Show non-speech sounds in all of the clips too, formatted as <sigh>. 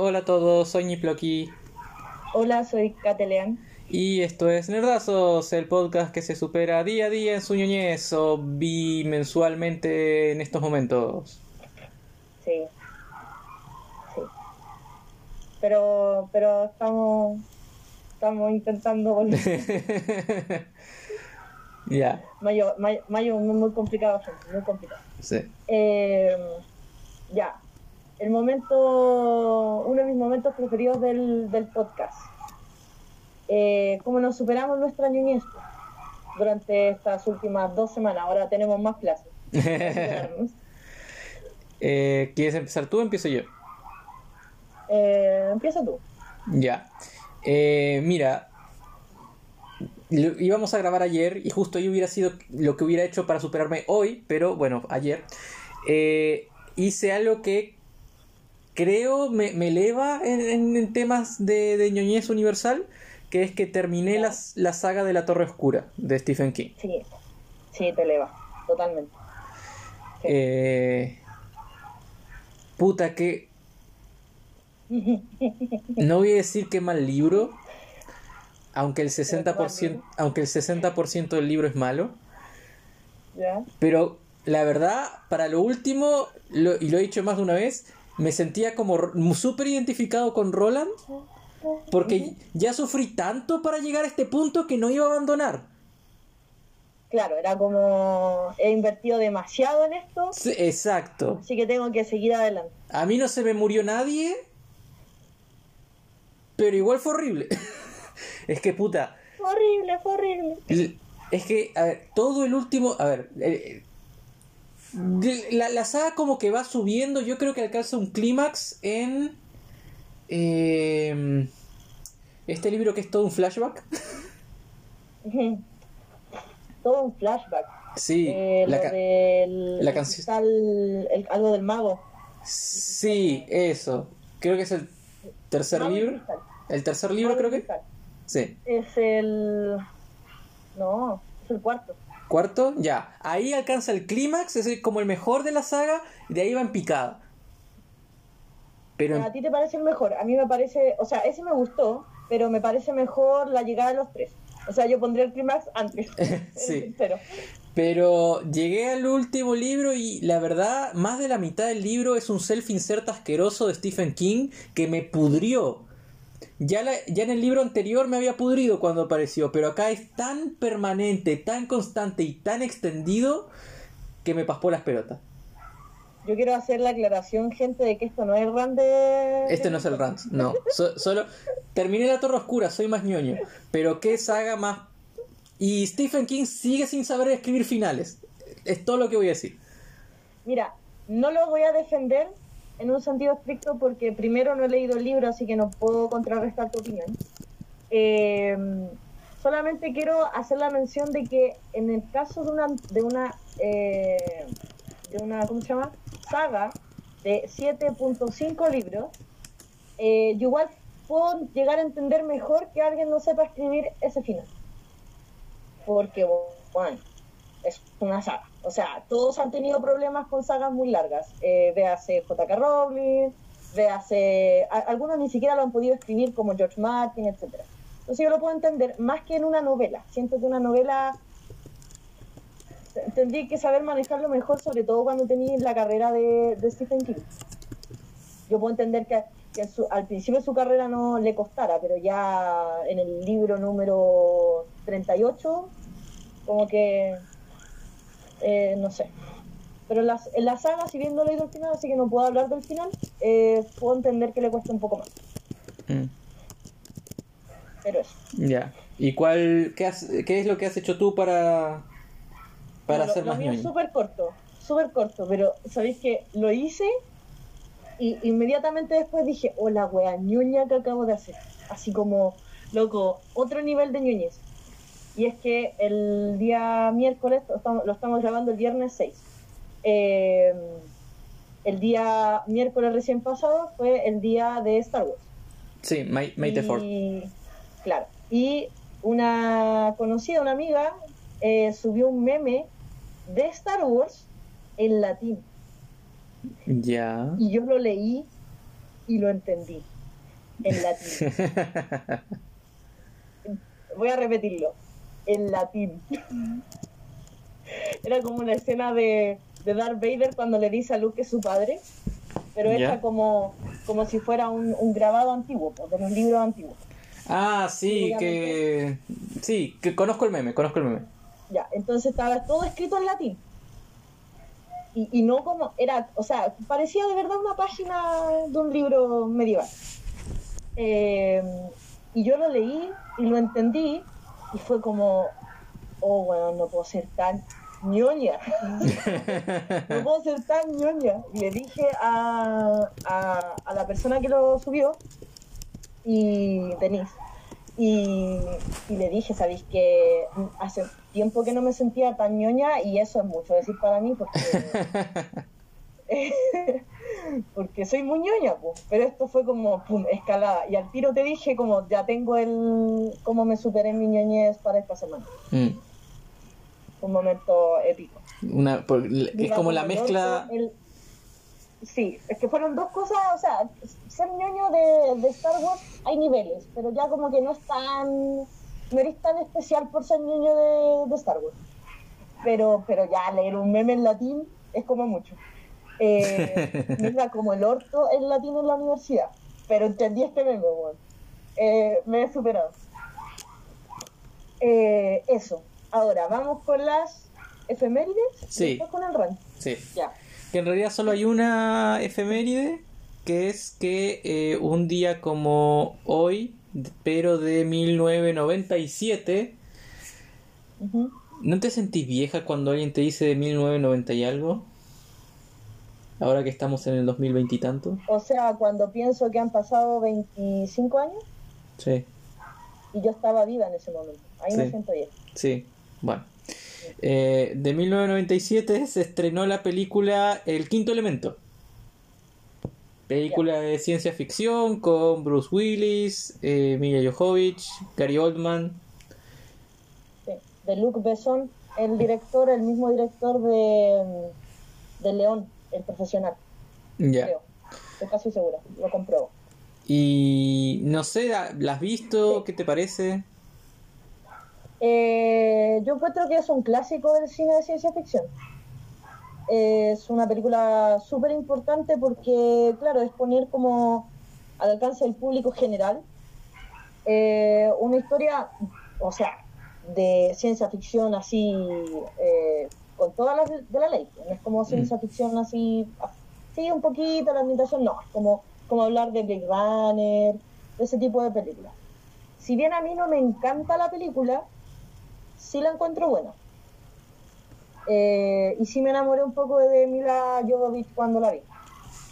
Hola a todos, soy Niploki. Hola, soy Catelean. Y esto es Nerdazos, el podcast que se supera día a día en su ñoñez o bimensualmente en estos momentos. Sí. Sí. Pero, pero estamos, estamos intentando volver. <laughs> Ya, Mayo, mayo, mayo muy, muy complicado, gente, muy complicado. sí. Eh, ya. El momento, uno de mis momentos preferidos del, del podcast. Eh, cómo nos superamos nuestra niñez durante estas últimas dos semanas. Ahora tenemos más clases. <laughs> Eh, ¿Quieres empezar tú o empiezo yo? Eh, empieza tú. Ya. Eh, mira, lo- íbamos a grabar ayer y justo ahí hubiera sido lo que hubiera hecho para superarme hoy, pero bueno, ayer. Eh, hice algo que creo me, me eleva en, en- en temas de, de ñoñez universal, que es que terminé Ya. la, la saga de la Torre Oscura de Stephen King. Sí, sí, te eleva, totalmente. Sí. Eh, puta, que... <laughs> No voy a decir qué mal libro, aunque el 60%, aunque el 60% del libro es malo, ¿Ya? pero la verdad, para lo último, lo- y lo he dicho más de una vez, me sentía como súper identificado con Roland, porque ya sufrí tanto para llegar a este punto que no iba a abandonar. Claro, era como he invertido demasiado en esto, Sí, exacto. así que tengo que seguir adelante. A mí no se me murió nadie, pero igual fue horrible. <laughs> es que puta, Fue horrible, fue horrible. Es que, a ver, todo el último. A ver. eh, la, la saga como que va subiendo. Yo creo que alcanza un clímax en. eh, este libro que es todo un flashback. <laughs> Todo un flashback. Sí, Eh, la lo ca- del la el canción- algo del mago. sí, eso. Creo que es el tercer Mago libro. cristal. El tercer libro, Mago creo que. cristal. Sí. Es el. No, es el cuarto. Cuarto, ya. Ahí alcanza el clímax, es como el mejor de la saga, y de ahí va en picada. Pero A ti te parece el mejor. A mí me parece. O sea, ese me gustó, pero me parece mejor la llegada de los tres. O sea, yo pondría el clímax antes. <laughs> <laughs> Sí. Pero. Pero llegué al último libro y la verdad, más de la mitad del libro es un self-insert asqueroso de Stephen King que me pudrió. Ya, la- ya en el libro anterior me había pudrido cuando apareció, pero acá es tan permanente, tan constante y tan extendido que me paspó las pelotas. Yo quiero hacer la aclaración, gente, de que esto no es el de. Este no es el rant, no. So- solo terminé la Torre Oscura, soy más ñoño. Pero qué saga más. Y Stephen King sigue sin saber escribir finales. Es todo lo que voy a decir. Mira, no lo voy a defender en un sentido estricto porque primero no he leído el libro, así que no puedo contrarrestar tu opinión. Eh, solamente quiero hacer la mención de que en el caso de una de una eh, de una ¿cómo se llama? saga de 7.5 libros, eh, igual puedo llegar a entender mejor que alguien no sepa escribir ese final. Porque, bueno, es una saga. O sea, todos han tenido problemas con sagas muy largas. Eh, véase J.K. Rowling, véase... a- algunos ni siquiera lo han podido escribir como George Martin, etcétera. Entonces yo lo puedo entender más que en una novela. Siento que una novela tendría que saber manejarlo mejor, sobre todo cuando tenéis la carrera de, Stephen King. Yo puedo entender que, al principio de su carrera no le costara, pero ya en el libro número 38, como que eh, no sé. Pero en la, en la saga, si bien no he leído el final, así que no puedo hablar del final, eh, puedo entender que le cuesta un poco más. Mm, Pero eso. ya. ¿Y cuál, qué, has- qué es lo que has hecho tú para, para ser lo más mío súper corto, súper corto, pero sabéis que lo hice y inmediatamente después dije, oh la wea ñoña que acabo de hacer. Así como, loco, otro nivel de ñoñez. Y es que el día miércoles, lo estamos, grabando el viernes 6. eh, el día miércoles recién pasado fue el día de Star Wars. Sí, May, May the Fourth. Claro. Y una conocida, una amiga, eh, subió un meme de Star Wars en latín. Ya. Y yo lo leí y lo entendí en latín. <laughs> Voy a repetirlo, en latín. <laughs> Era como una escena de, de Darth Vader cuando le dice a Luke que es su padre, pero Ya. hecha como, como si fuera un, un grabado antiguo, pues, de un libro antiguo. Ah, sí, que... Sí, que conozco el meme, conozco el meme. Ya, entonces estaba todo escrito en latín. Y, y no como, era, o sea, parecía de verdad una página de un libro medieval. Eh, y yo lo leí y lo entendí y fue como, oh, bueno, no puedo ser tan ñoña. <laughs> no puedo ser tan ñoña. Y le dije a, a, a la persona que lo subió, y Denise, y, y le dije, ¿sabéis que hace tiempo que no me sentía tan ñoña y eso es mucho decir para mí porque, <laughs> porque soy muy ñoña, pues. pero esto fue como pum, escalada y al tiro te dije como ya tengo el cómo me superé mi ñoñez para esta semana. Mm, Un momento épico. Una, por- es como la mezcla... el- Sí, es que fueron dos cosas, o sea, ser ñoño de, de Star Wars hay niveles, pero ya como que no es tan, no eres tan especial por ser ñoño de, de Star Wars. Pero, pero ya leer un meme en latín es como mucho. Eh, me iba como el orto en latín en la universidad, pero entendí este meme, weón. Eh, me he superado. Eh, eso. Ahora, vamos con las efemérides. Sí. y Después con el rank. Sí. Ya. Que en realidad solo hay una efeméride, que es que eh, un día como hoy, pero de 1997, Ujú. ¿no te sentís vieja cuando alguien te dice de 1990 y algo? Ahora que estamos en el 2020 y tanto. O sea, cuando pienso que han pasado 25 años Sí, y yo estaba viva en ese momento. Ahí me Sí. siento bien. sí. Bueno. Eh, de 1997 se estrenó la película El Quinto Elemento. Película de ciencia ficción con Bruce Willis, eh, Mila Jovovich, Gary Oldman. Sí. De Luc Besson, el director, el mismo director de, de León, el profesional, Ya. creo. Estoy casi segura, lo compruebo. Y no sé, ¿la has visto? Sí. ¿Qué te parece? Eh, yo encuentro que es un clásico del cine de ciencia ficción. Es una película súper importante porque, claro, es poner como al alcance del público general eh, una historia, o sea, de ciencia ficción así, eh, con todas las de, de la ley. No es como ciencia ficción así, sí, un poquito la ambientación, no, es como, como hablar de Blade Runner, de ese tipo de películas. Si bien a mí no me encanta la película, sí la encuentro buena. Eh, y sí me enamoré un poco de Mila Jovovich cuando la vi,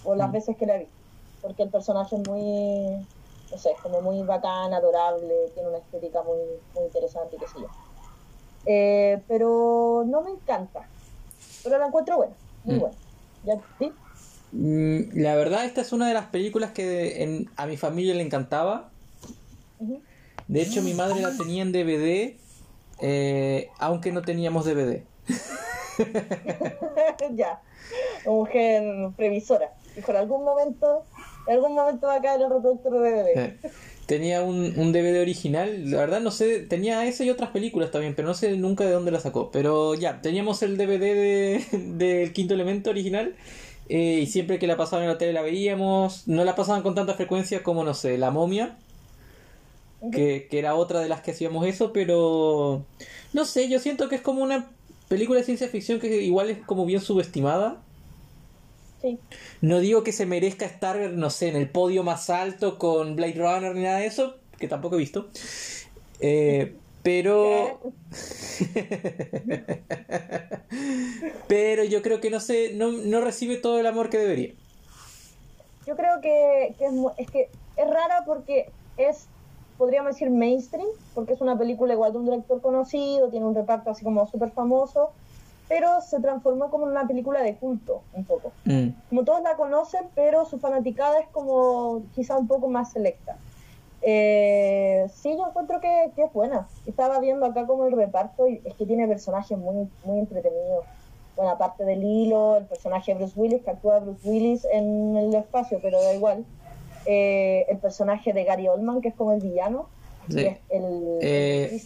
o las Mm. veces que la vi, porque el personaje es muy, no sé, como muy bacán, adorable, tiene una estética muy, muy interesante, qué sé yo. Eh, pero no me encanta, pero la encuentro buena, muy Mm. buena. ¿Ya, ¿sí? Mm, La verdad, esta es una de las películas que en- a mi familia le encantaba. De hecho, mi madre la tenía en DVD, eh, aunque no teníamos DVD. <laughs> ya, mujer previsora. Dijo, en algún momento, en algún momento va a caer el reproductor de DVD. Tenía un, un DVD original, la verdad no sé, tenía ese y otras películas también, pero no sé nunca de dónde la sacó. Pero ya, teníamos el DVD de- <laughs> del quinto elemento original eh, y siempre que la pasaban en la tele la veíamos. No la pasaban con tanta frecuencia como, no sé, La momia, que, que era otra de las que hacíamos eso, pero no sé, yo siento que es como una película de ciencia ficción que igual es como bien subestimada. Sí. No digo que se merezca estar, no sé, en el podio más alto con Blade Runner ni nada de eso, que tampoco he visto. Eh, pero. <laughs> pero yo creo que no sé, no, no recibe todo el amor que debería. Yo creo que, que es, es que es rara porque es, podríamos decir, mainstream, porque es una película igual de un director conocido, tiene un reparto así como súper famoso, pero se transformó como en una película de culto, un poco. Mm, Como todos la conocen, pero su fanaticada es como quizá un poco más selecta. Eh, sí, yo encuentro que, que es buena. Estaba viendo acá como el reparto y es que tiene personajes muy, muy entretenidos. Bueno, aparte del hilo, el personaje de Bruce Willis, que actúa Bruce Willis en el espacio, pero da igual. eh, el personaje de Gary Oldman, que es como el villano. Sí. y es el, Eh,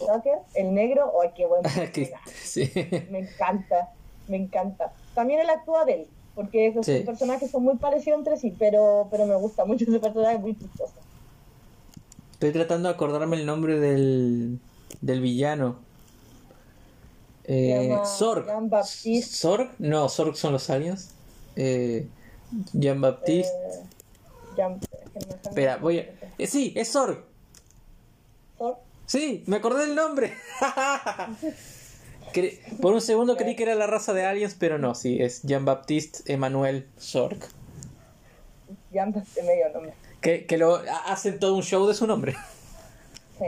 el negro. ¡Ay, qué bueno! <laughs> <laughs> Sí. Me encanta, me encanta. También él actúa de él, porque esos Sí. personajes son muy parecidos entre sí, pero, pero me gusta mucho ese personaje, es muy chistoso. Estoy tratando de acordarme el nombre del, del villano. Eh, Sorg. No, Sorg son los aliens. Eh. Eh, Jean- sale- Espera, voy a... eh, sí, es Sorg. Sí, me acordé del nombre. <laughs> Por un segundo creí que era la raza de aliens, pero no, sí, es Jean-Baptiste Emmanuel Sorg. Jean-Baptiste, medio nombre. Que, que lo ha- hacen todo un show de su nombre. <laughs> Sí.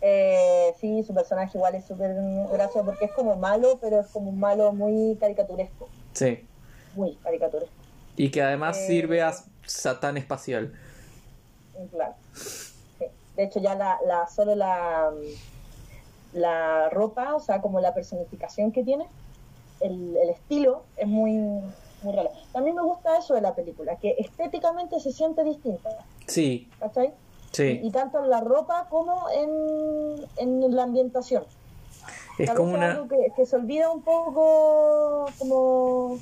Eh, sí, su personaje igual es súper gracioso porque es como malo, pero es como un malo muy caricaturesco. Sí. Muy caricaturesco. Y que además Eh. sirve a Satán espacial. Sí. De hecho, ya la, la solo la, la ropa, o sea, como la personificación que tiene, el, el estilo es muy, muy raro. También me gusta eso de la película, que estéticamente se siente distinta, Sí, ¿cachai? sí. Y tanto en la ropa como en, en la ambientación. Es Tal como una... algo que, que se olvida un poco como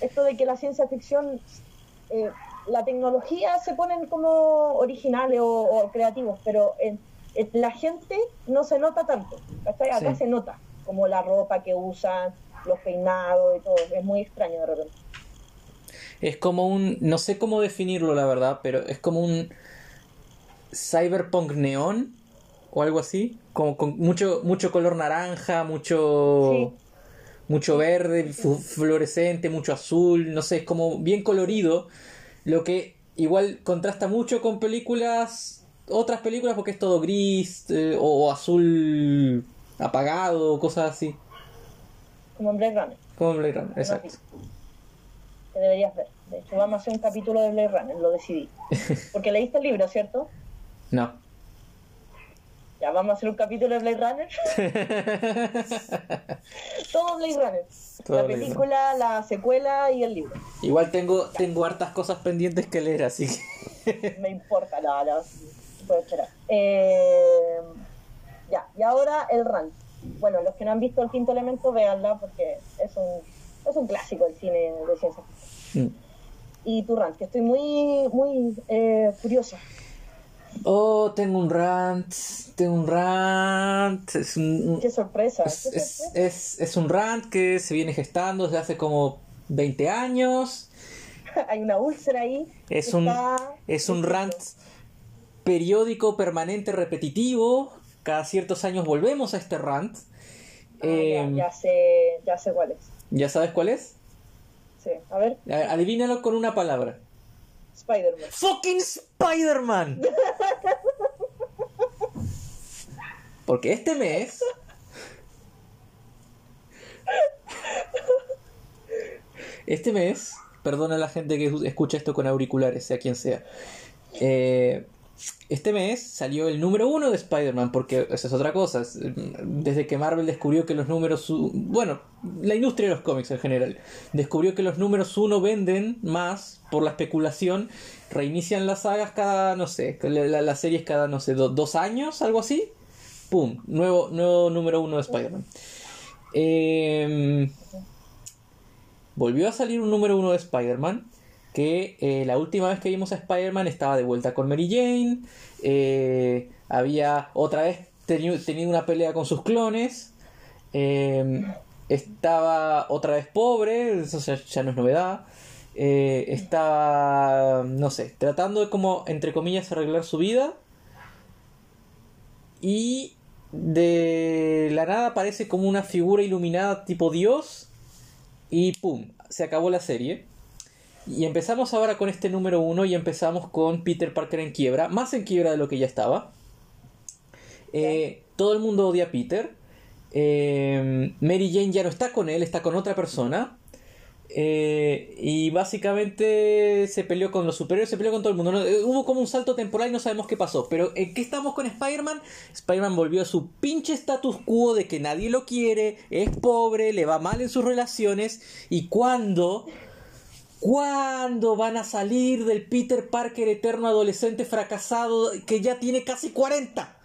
esto de que la ciencia ficción, eh, la tecnología se ponen como originales o, o creativos, pero en, en la gente no se nota tanto. ¿cachai? Acá Sí. se nota, como la ropa que usan, los peinados y todo. Es muy extraño de repente. Es como un... No sé cómo definirlo, la verdad, pero es como un cyberpunk neón o algo así. Como con mucho, mucho color naranja, mucho... Sí. Mucho verde, fluorescente, mucho azul, no sé, es como bien colorido. Lo que igual contrasta mucho con películas, otras películas, porque es todo gris eh, o, o azul apagado, cosas así. Como en Blade Runner, Como en Blade Runner, exacto. que deberías ver. De hecho, vamos a hacer un capítulo de Blade Runner, lo decidí. <laughs> Porque leíste el libro, ¿cierto? No. Ya vamos a hacer un capítulo de Blade Runner. <laughs> Todo Blade Runner. Todo la película, la secuela y el libro. Igual tengo, tengo hartas cosas pendientes que leer, así que... <laughs> Me importa, no, no. Puedo esperar. Eh, ya, y ahora el rant. Bueno, los que no han visto el quinto elemento, véanla porque es un, es un clásico del cine de ciencia ficción. Mm. Y tu rant, que estoy muy, muy eh, curiosa. Oh, tengo un rant, tengo un rant. Es un, Qué sorpresa. es, qué es- sorpresa. es- es un rant que se viene gestando desde hace como 20 años. <laughs> Hay una úlcera ahí. Es un, está- es un rant periódico, permanente, repetitivo. Cada ciertos años volvemos a este rant. Ah, ya, Em, ya sé, ya sé cuál es. ¿Ya sabes cuál es? Sí, a ver, Adivínalo con una palabra. Spider-Man. ¡Fucking Spider-Man! Porque este mes. Este mes. Perdona a la gente que escucha esto con auriculares, sea quien sea. Eh, este mes salió el número uno de Spider-Man, porque esa es otra cosa. es, Desde que Marvel descubrió que los números. Bueno, la industria de los cómics en general. Descubrió que los números uno venden más por la especulación. Reinician las sagas cada, no sé, la- la- las series cada, no sé, do- dos años, algo así. ¡Pum! Nuevo, nuevo número uno de Spider-Man. Eh, volvió a salir un número uno de Spider-Man. Que eh, la última vez que vimos a Spider-Man estaba de vuelta con Mary Jane. eh, había otra vez teni- tenido una pelea con sus clones. eh, estaba otra vez pobre, eso ya, ya no es novedad. eh, estaba, no sé, tratando de como, entre comillas, arreglar su vida. Y de la nada aparece como una figura iluminada tipo Dios. Y pum, se acabó la serie. Y empezamos ahora con este número uno y empezamos con Peter Parker en quiebra, más en quiebra de lo que ya estaba. Eh, todo el mundo odia a Peter. Eh, Mary Jane ya no está con él, está con otra persona. Eh, y básicamente se peleó con los superiores, se peleó con todo el mundo. No, hubo como un salto temporal y no sabemos qué pasó. Pero ¿en qué estamos con Spider-Man? Spider-Man volvió a su pinche status quo de que nadie lo quiere, es pobre, le va mal en sus relaciones. Y cuando ¿Cuándo van a salir del Peter Parker eterno adolescente fracasado que ya tiene casi 40?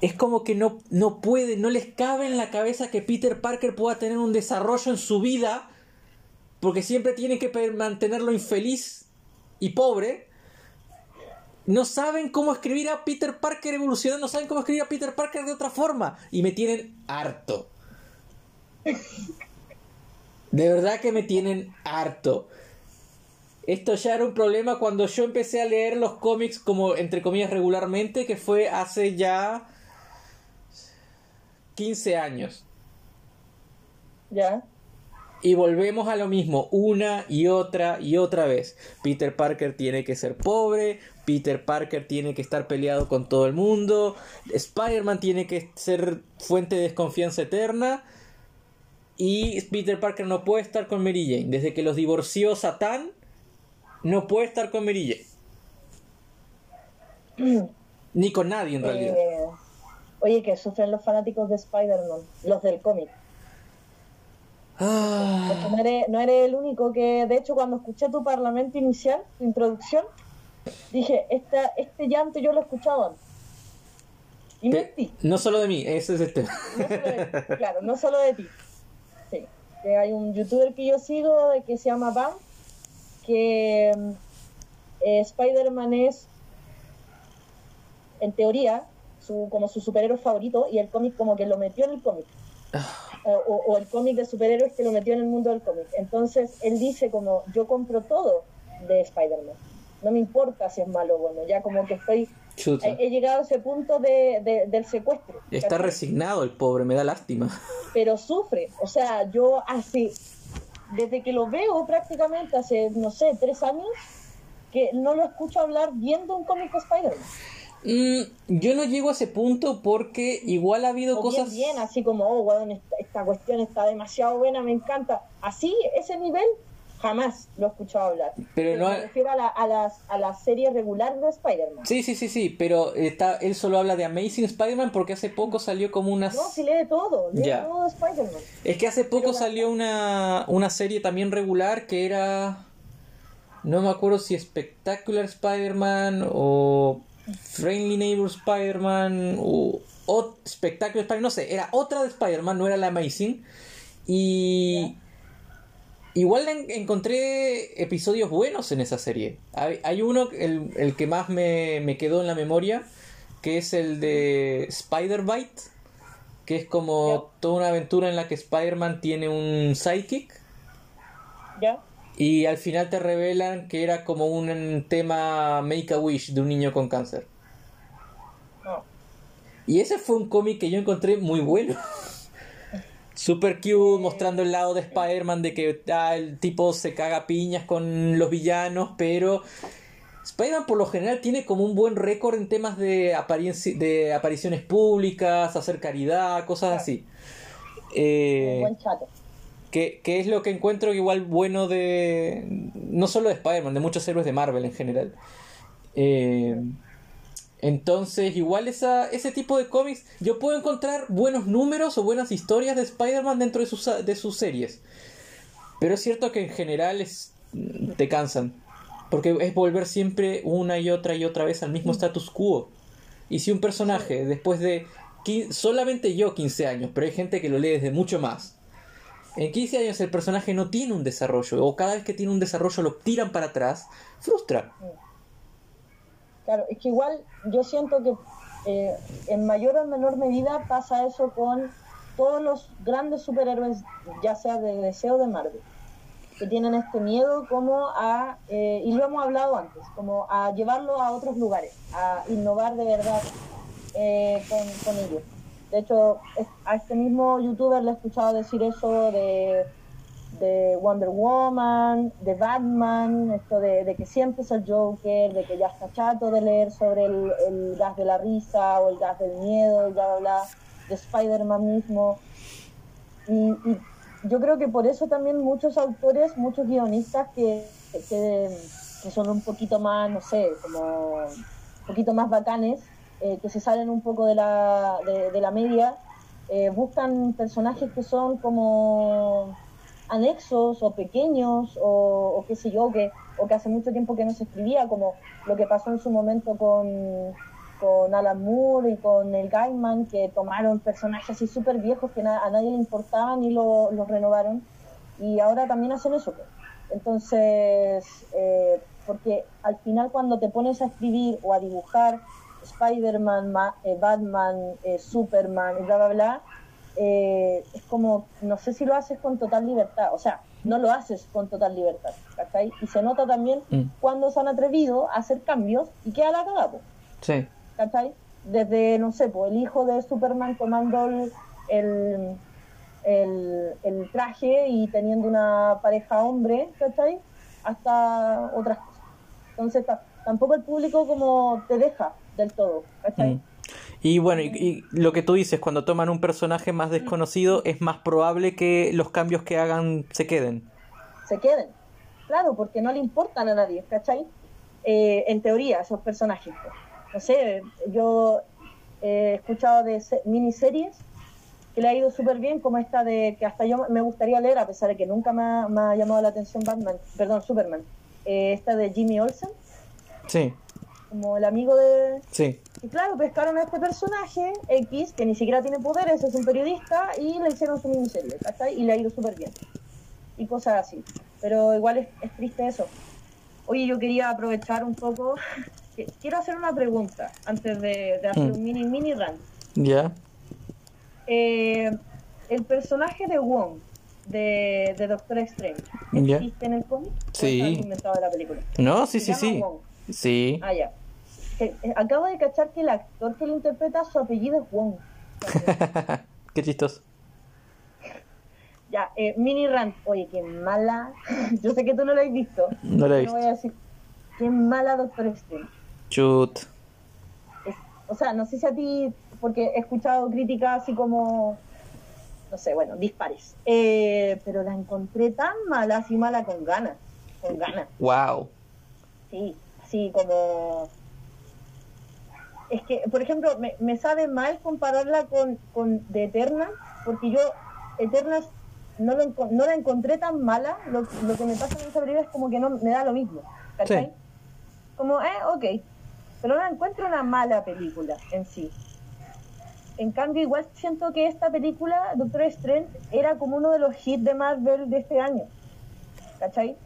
Es como que no, no no les cabe en la cabeza que Peter Parker pueda tener un desarrollo en su vida, porque siempre tiene que mantenerlo infeliz y pobre. No saben cómo escribir a Peter Parker evolucionando, no saben cómo escribir a Peter Parker de otra forma. Y me tienen harto. <laughs> De verdad que me tienen harto. Esto ya era un problema cuando yo empecé a leer los cómics como entre comillas regularmente, que fue hace ya 15 años. Ya. Y volvemos a lo mismo, una y otra y otra vez. Peter Parker tiene que ser pobre, Peter Parker tiene que estar peleado con todo el mundo, Spider-Man tiene que ser fuente de desconfianza eterna y Peter Parker no puede estar con Mary Jane. Desde que los divorció Satán, no puede estar con Mary Jane. Ni con nadie en realidad. Eh, oye, que sufren los fanáticos de Spider-Man, los del cómic. Ah. no eres, no eres el único que, de hecho, cuando escuché tu parlamento inicial, tu introducción, dije, esta, este llanto yo lo he escuchado antes. Y no. No solo de mí, ese es este. No solo de <laughs> ti, claro, no solo de ti. Que hay un youtuber que yo sigo que se llama Bam, que mm, eh, Spider-Man es, en teoría, su, como su superhéroe favorito y el cómic como que lo metió en el cómic. O, o- o el cómic de superhéroes que lo metió en el mundo del cómic. Entonces él dice como, yo compro todo de Spider-Man. No me importa si es malo o bueno, ya como que estoy... He, he llegado a ese punto de, de- del secuestro. Está ¿cachai? resignado el pobre, me da lástima. <laughs> pero sufre. O sea, yo hace, desde que lo veo prácticamente hace, no sé, tres años, que no lo escucho hablar viendo un cómic de Spider-Man. Mm, yo no llego a ese punto porque igual ha habido O cosas. bien, bien, así como, oh, weón, esta, esta cuestión está demasiado buena, me encanta. Así, ese nivel, jamás lo he escuchado hablar. Pero no- me refiero a la, a, las, a la serie regular de Spider-Man. Sí, sí, sí, sí, pero está, él solo habla de Amazing Spider-Man porque hace poco salió como una... No, si lee todo, lee Ya. todo de Spider-Man. Es que hace poco Pero la- salió una, una serie también regular que era... No me acuerdo si Spectacular Spider-Man o Friendly Neighbor Spider-Man o, o Spectacular Spider-Man, no sé, era otra de Spider-Man, no era la Amazing. Y... Igual en- encontré episodios buenos en esa serie. Hay, hay uno, el, el que más me, me quedó en la memoria, que es el de Spider-Bite, que es como toda una aventura en la que Spider-Man tiene un sidekick ¿Ya? y al final te revelan que era como un tema Make a Wish de un niño con cáncer. No. Y ese fue un cómic que yo encontré muy bueno. <laughs> Super cute, mostrando el lado de Spider-Man de que ah, el tipo se caga piñas con los villanos, pero Spider-Man por lo general tiene como un buen récord en temas de, de apariciones públicas, hacer caridad, cosas así. Eh, Un buen chato. que, que es lo que encuentro igual bueno de. No solo de Spider-Man, de muchos héroes de Marvel en general. Eh, entonces, igual esa, ese tipo de cómics, yo puedo encontrar buenos números o buenas historias de Spider-Man dentro de sus, de sus series. Pero es cierto que en general es, te cansan. Porque es volver siempre una y otra y otra vez al mismo status quo. Y si un personaje, después de solamente yo 15 años, pero hay gente que lo lee desde mucho más. En 15 años el personaje no tiene un desarrollo, o cada vez que tiene un desarrollo lo tiran para atrás, frustra. Claro, es que igual yo siento que eh, en mayor o menor medida pasa eso con todos los grandes superhéroes, ya sea de DC o de Marvel, que tienen este miedo como a, eh, y lo hemos hablado antes, como a llevarlo a otros lugares, a innovar de verdad eh, con, ellos. De hecho, a este mismo youtuber le he escuchado decir eso de de Wonder Woman, de Batman, esto de, que siempre es el Joker, de que ya está chato de leer sobre el, el gas de la risa o el gas del miedo, y bla, bla, bla, de Spider-Man mismo. Y, yo creo que por eso también muchos autores, muchos guionistas que, que, son un poquito más, no sé, como un poquito más bacanes, eh, que se salen un poco de la, de, de la media, eh, buscan personajes que son como anexos o pequeños o, qué sé yo, que, o que hace mucho tiempo que no se escribía, como lo que pasó en su momento con, con Alan Moore y con el Gaiman, que tomaron personajes así súper viejos que a nadie le importaban y lo- los renovaron. Y ahora también hacen eso. Entonces, eh, porque al final cuando te pones a escribir o a dibujar Spider-Man, Ma- eh, Batman, eh, Superman bla, bla, bla, eh, es como, no sé si lo haces con total libertad, o sea, no lo haces con total libertad, ¿cachai? Y se nota también Mm. cuando se han atrevido a hacer cambios y queda la cagada, Sí. ¿cachai? Desde, no sé, pues el hijo de Superman tomando el, el, el- el traje y teniendo una pareja hombre, ¿cachai? Hasta otras cosas. Entonces, ta- tampoco el público como te deja del todo, ¿cachai? Mm. Y bueno, y, y lo que tú dices, cuando toman un personaje más desconocido, es más probable que los cambios que hagan se queden. se queden. Claro, porque no le importan a nadie, ¿cachai? Eh, en teoría, esos personajes. pues. No sé, yo he escuchado de se- miniseries que le ha ido súper bien, como esta de que hasta yo me gustaría leer, a pesar de que nunca me ha, me ha llamado la atención Batman, perdón, Superman. Eh, esta de Jimmy Olsen, Sí, como el amigo de... sí. Y claro, pescaron a este personaje X, que ni siquiera tiene poderes, es un periodista, y le hicieron su miniserie, ¿cachai? Y le ha ido súper bien. Y cosas así. Pero igual es, es triste eso. Oye, yo quería aprovechar un poco. <laughs> Quiero hacer una pregunta antes de, de hacer Mm. un mini, mini rant. Ya. Eh, el personaje de Wong, de, de Doctor Strange. ¿existe en el cómic? ¿O Sí. está inventado de la película? No, sí, sí, sí. Wong. Sí. Ah, ya. Que- eh, acabo de cachar que el actor que lo interpreta, su apellido es Wong. <laughs> Qué chistoso. <laughs> Ya, eh, mini rant. Oye, qué mala. <laughs> Yo sé que tú no lo has visto. No la he voy visto. a decir, qué mala Doctor Strange. Chut. Es- o sea, no sé si a ti, porque he escuchado críticas así como, no sé, bueno, dispares. Eh, pero la encontré tan mala, así mala con ganas. Con ganas. Wow. Sí, así como... Es que, por ejemplo, me, me sabe mal compararla con, con The Eternal, porque yo Eternal no, lo no la encontré tan mala, lo, lo que me pasa en esa película es como que no me da lo mismo, ¿cachai? Sí. Como, eh, ok, pero no encuentro una mala película en sí. En cambio, igual siento que esta película, Doctor Strange, era como uno de los hits de Marvel de este año, ¿cachai?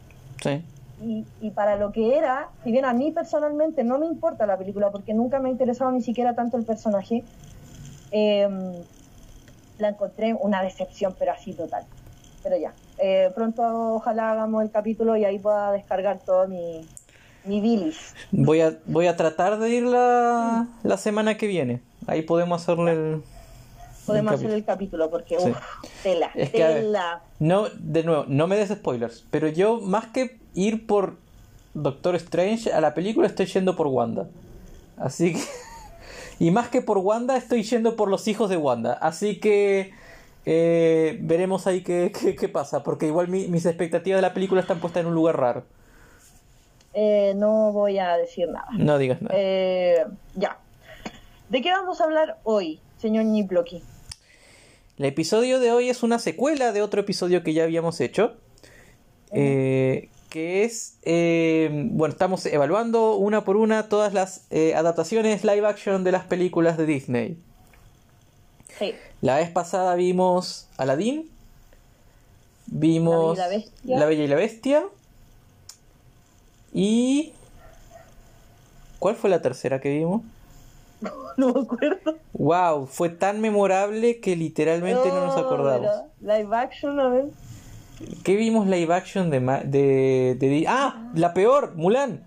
Sí. Y, y para lo que era, si bien a mí personalmente no me importa la película porque nunca me ha interesado ni siquiera tanto el personaje, eh, la encontré una decepción, pero así total. Pero ya, eh, pronto ojalá hagamos el capítulo y ahí pueda descargar todo mi, mi bilis. Voy a, voy a tratar de ir la, la semana que viene. Ahí podemos hacerle el. Podemos hacer el capítulo porque, Sí. uff, tela, Es que, a ver, tela. No, de nuevo, no me des spoilers. Pero yo, más que ir por Doctor Strange a la película, estoy yendo por Wanda. Así que. <laughs> Y más que por Wanda, estoy yendo por los hijos de Wanda. Así que. eh, veremos ahí qué, qué, qué pasa. Porque igual mi- mis expectativas de la película están puestas en un lugar raro. Eh, no voy a decir nada. No digas nada. Eh, ya. ¿De qué vamos a hablar hoy, señor Niploki? El episodio de hoy es una secuela de otro episodio que ya habíamos hecho. eh, que es. eh, bueno, estamos evaluando una por una todas las eh, adaptaciones live action de las películas de Disney. Sí. La vez pasada vimos Aladdin. Vimos La Bella y la Bestia. La Bella y la Bestia. Y. ¿Cuál fue la tercera que vimos? <laughs> No me acuerdo. ¡Wow! Fue tan memorable que literalmente no nos acordamos. pero Live action, a ver. ¿Qué vimos live action de, de, Ah, la peor, Mulan.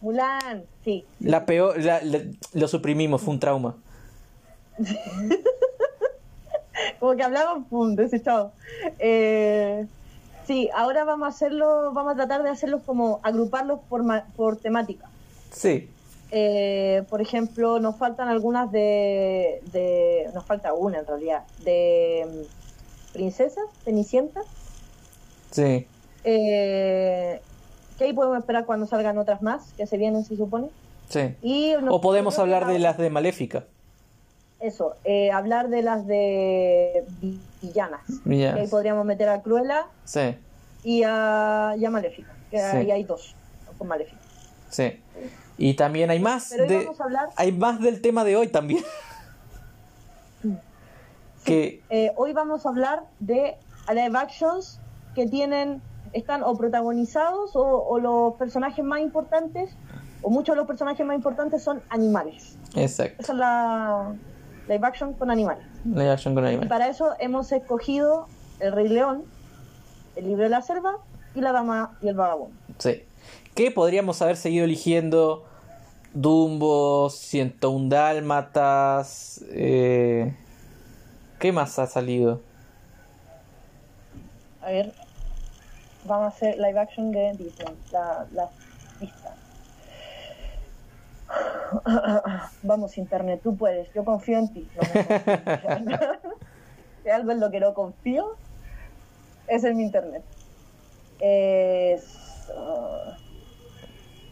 Mulan, sí. La peor, la- la- lo suprimimos, fue un trauma. <laughs> Como que hablamos, pum, desechado. Eh, sí, ahora vamos a hacerlo, vamos a tratar de hacerlos como agruparlos por, por temática. Sí, Eh, por ejemplo, nos faltan algunas de, de. Nos falta una en realidad. De mm, princesas, cenicientas. sí. Eh, que ahí podemos esperar cuando salgan otras más, que se vienen, se supone. sí. Y O podemos hablar de las de Maléfica. eso, eh, hablar de las de vi- villanas. Villanas. Que ahí podríamos meter a Cruella Sí, y a, y a Maléfica, que Sí. ahí hay dos con Maléfica. sí. Y también hay más Pero de vamos a hablar, hay más del tema de hoy también. <laughs> que eh, hoy vamos a hablar de live actions que tienen, están o protagonizados o, o los personajes más importantes, o muchos de los personajes más importantes son animales. exacto. Esa es la live action con animales. Live action con Y animales. para eso hemos escogido El Rey León, El Libro de la Selva y La Dama y el Vagabundo. Sí. Que podríamos haber seguido eligiendo Dumbo, 101 Dálmatas. Eh... ¿Qué más ha salido? A ver, vamos a hacer live action de Disney, la, la lista. <laughs> Vamos, Internet, tú puedes, yo confío en ti. No <laughs> si algo en lo que no confío, es en mi Internet. Es, uh,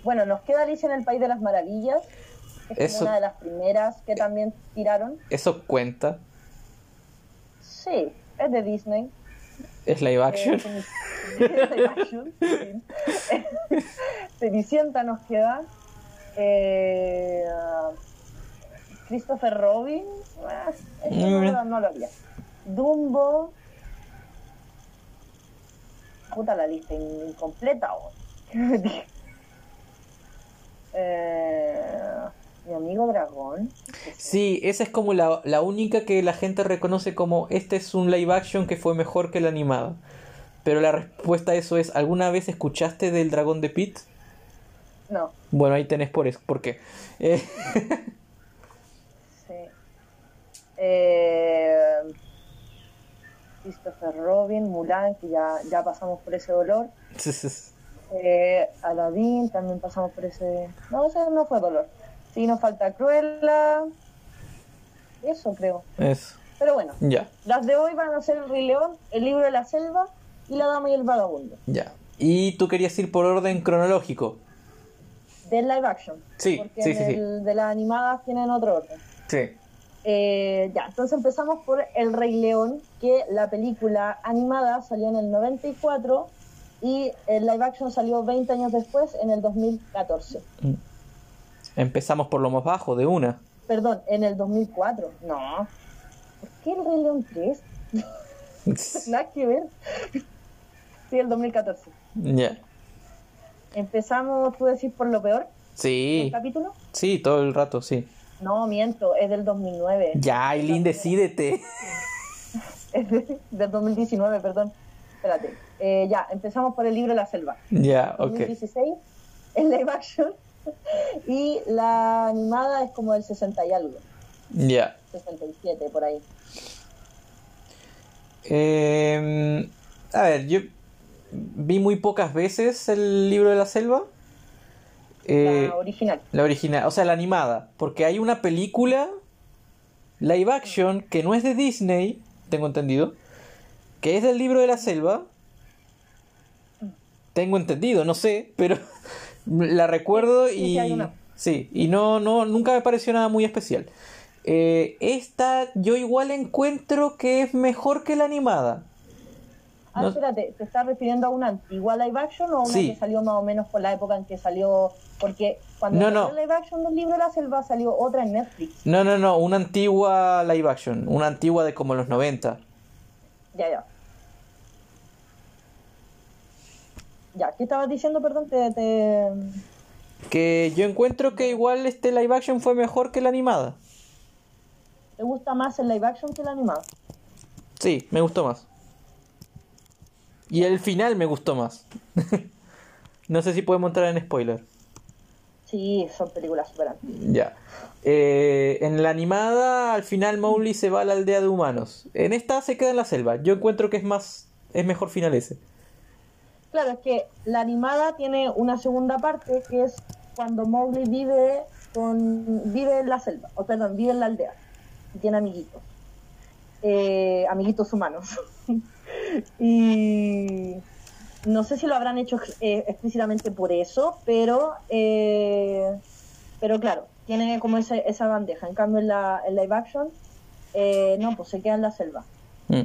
bueno, nos queda Alicia en el País de las Maravillas, que es una de las primeras que también tiraron. Eso cuenta. Sí, es de Disney. Es live action. Eh, action. <laughs> <laughs> Cenicienta nos queda. Eh, Christopher Robin. eh, este no, lo- no lo haría. Dumbo. Puta la lista in- incompleta. oh. <laughs> Eh, mi amigo dragón. Sí, esa es como la, la única que la gente reconoce como este es un live action que fue mejor que la animada. Pero la respuesta a eso es, ¿alguna vez escuchaste del dragón de Pete? No, Bueno, ahí tenés por eso. ¿Por qué? Eh, <laughs> sí. Eh, Christopher Robin, Mulan, que ya, ya pasamos por ese dolor. <laughs> Eh, Aladdin, también pasamos por ese. No, ese no fue dolor. Sí, nos falta Cruella. Eso creo. eso. Pero bueno, Ya, las de hoy van a ser El Rey León, El Libro de la Selva y La Dama y el Vagabundo. ya. Y tú querías ir por orden cronológico. Del live action. Sí, porque sí, sí, sí. el de las animadas tienen otro orden. Sí. Eh, ya, entonces empezamos por El Rey León, que la película animada salió en el 94 y el live action salió 20 años después, en el 2014. Empezamos por lo más bajo, de una. Perdón, en el 2004. No. ¿Por qué El Rey León 3? <laughs> Nada que ver. Sí, el 2014. ya. Empezamos, tú decís, por lo peor, el Sí, capítulo. sí, todo el rato, sí. No, miento, es del 2009. Ya, Aileen, decídete. <laughs> Es de- del 2019, perdón. Espérate. Eh, ya, empezamos por el libro La Selva. Ya, ok. 2016, <laughs> el live action. <laughs> Y la animada es como del 60 y algo. Ya. 67, por ahí. Eh, a ver, yo vi muy pocas veces el libro de la selva. Eh, La original. la original, o sea, la animada. Porque hay una película live action que no es de Disney, tengo entendido, que es del libro de la selva. Tengo entendido, no sé, pero <laughs> la recuerdo y sí, y no, no, nunca me pareció nada muy especial. Eh, esta yo igual encuentro que es mejor que la animada. Ah, No- espérate, ¿te estás refiriendo a una antigua live action o a una Sí. que salió más o menos por la época en que salió? Porque cuando No, salió no. live action del libro de la selva salió otra en Netflix. No, no, no, una antigua live action, una antigua de como los 90. Ya, ya. Ya, ¿qué estabas diciendo? Perdón, te... te... Que yo encuentro que igual este live action fue mejor que la animada. ¿Te gusta más el live action que el animado? Sí, me gustó más. Y el final me gustó más. <laughs> no sé si podemos entrar en spoiler. Sí, son películas super antiguas. Ya. Eh, en la animada, al final Mowgli se va a la aldea de humanos. En esta se queda en la selva. Yo encuentro que es más. Es mejor final ese. Claro, es que la animada tiene una segunda parte que es cuando Mowgli vive con vive en la selva, o perdón, vive en la aldea y tiene amiguitos, Eh, amiguitos humanos. <laughs> y no sé si lo habrán hecho eh, explícitamente por eso, pero eh, pero claro, tiene como ese, esa bandeja. En cambio, en la en live action, eh, no, pues se queda en la selva. Mm.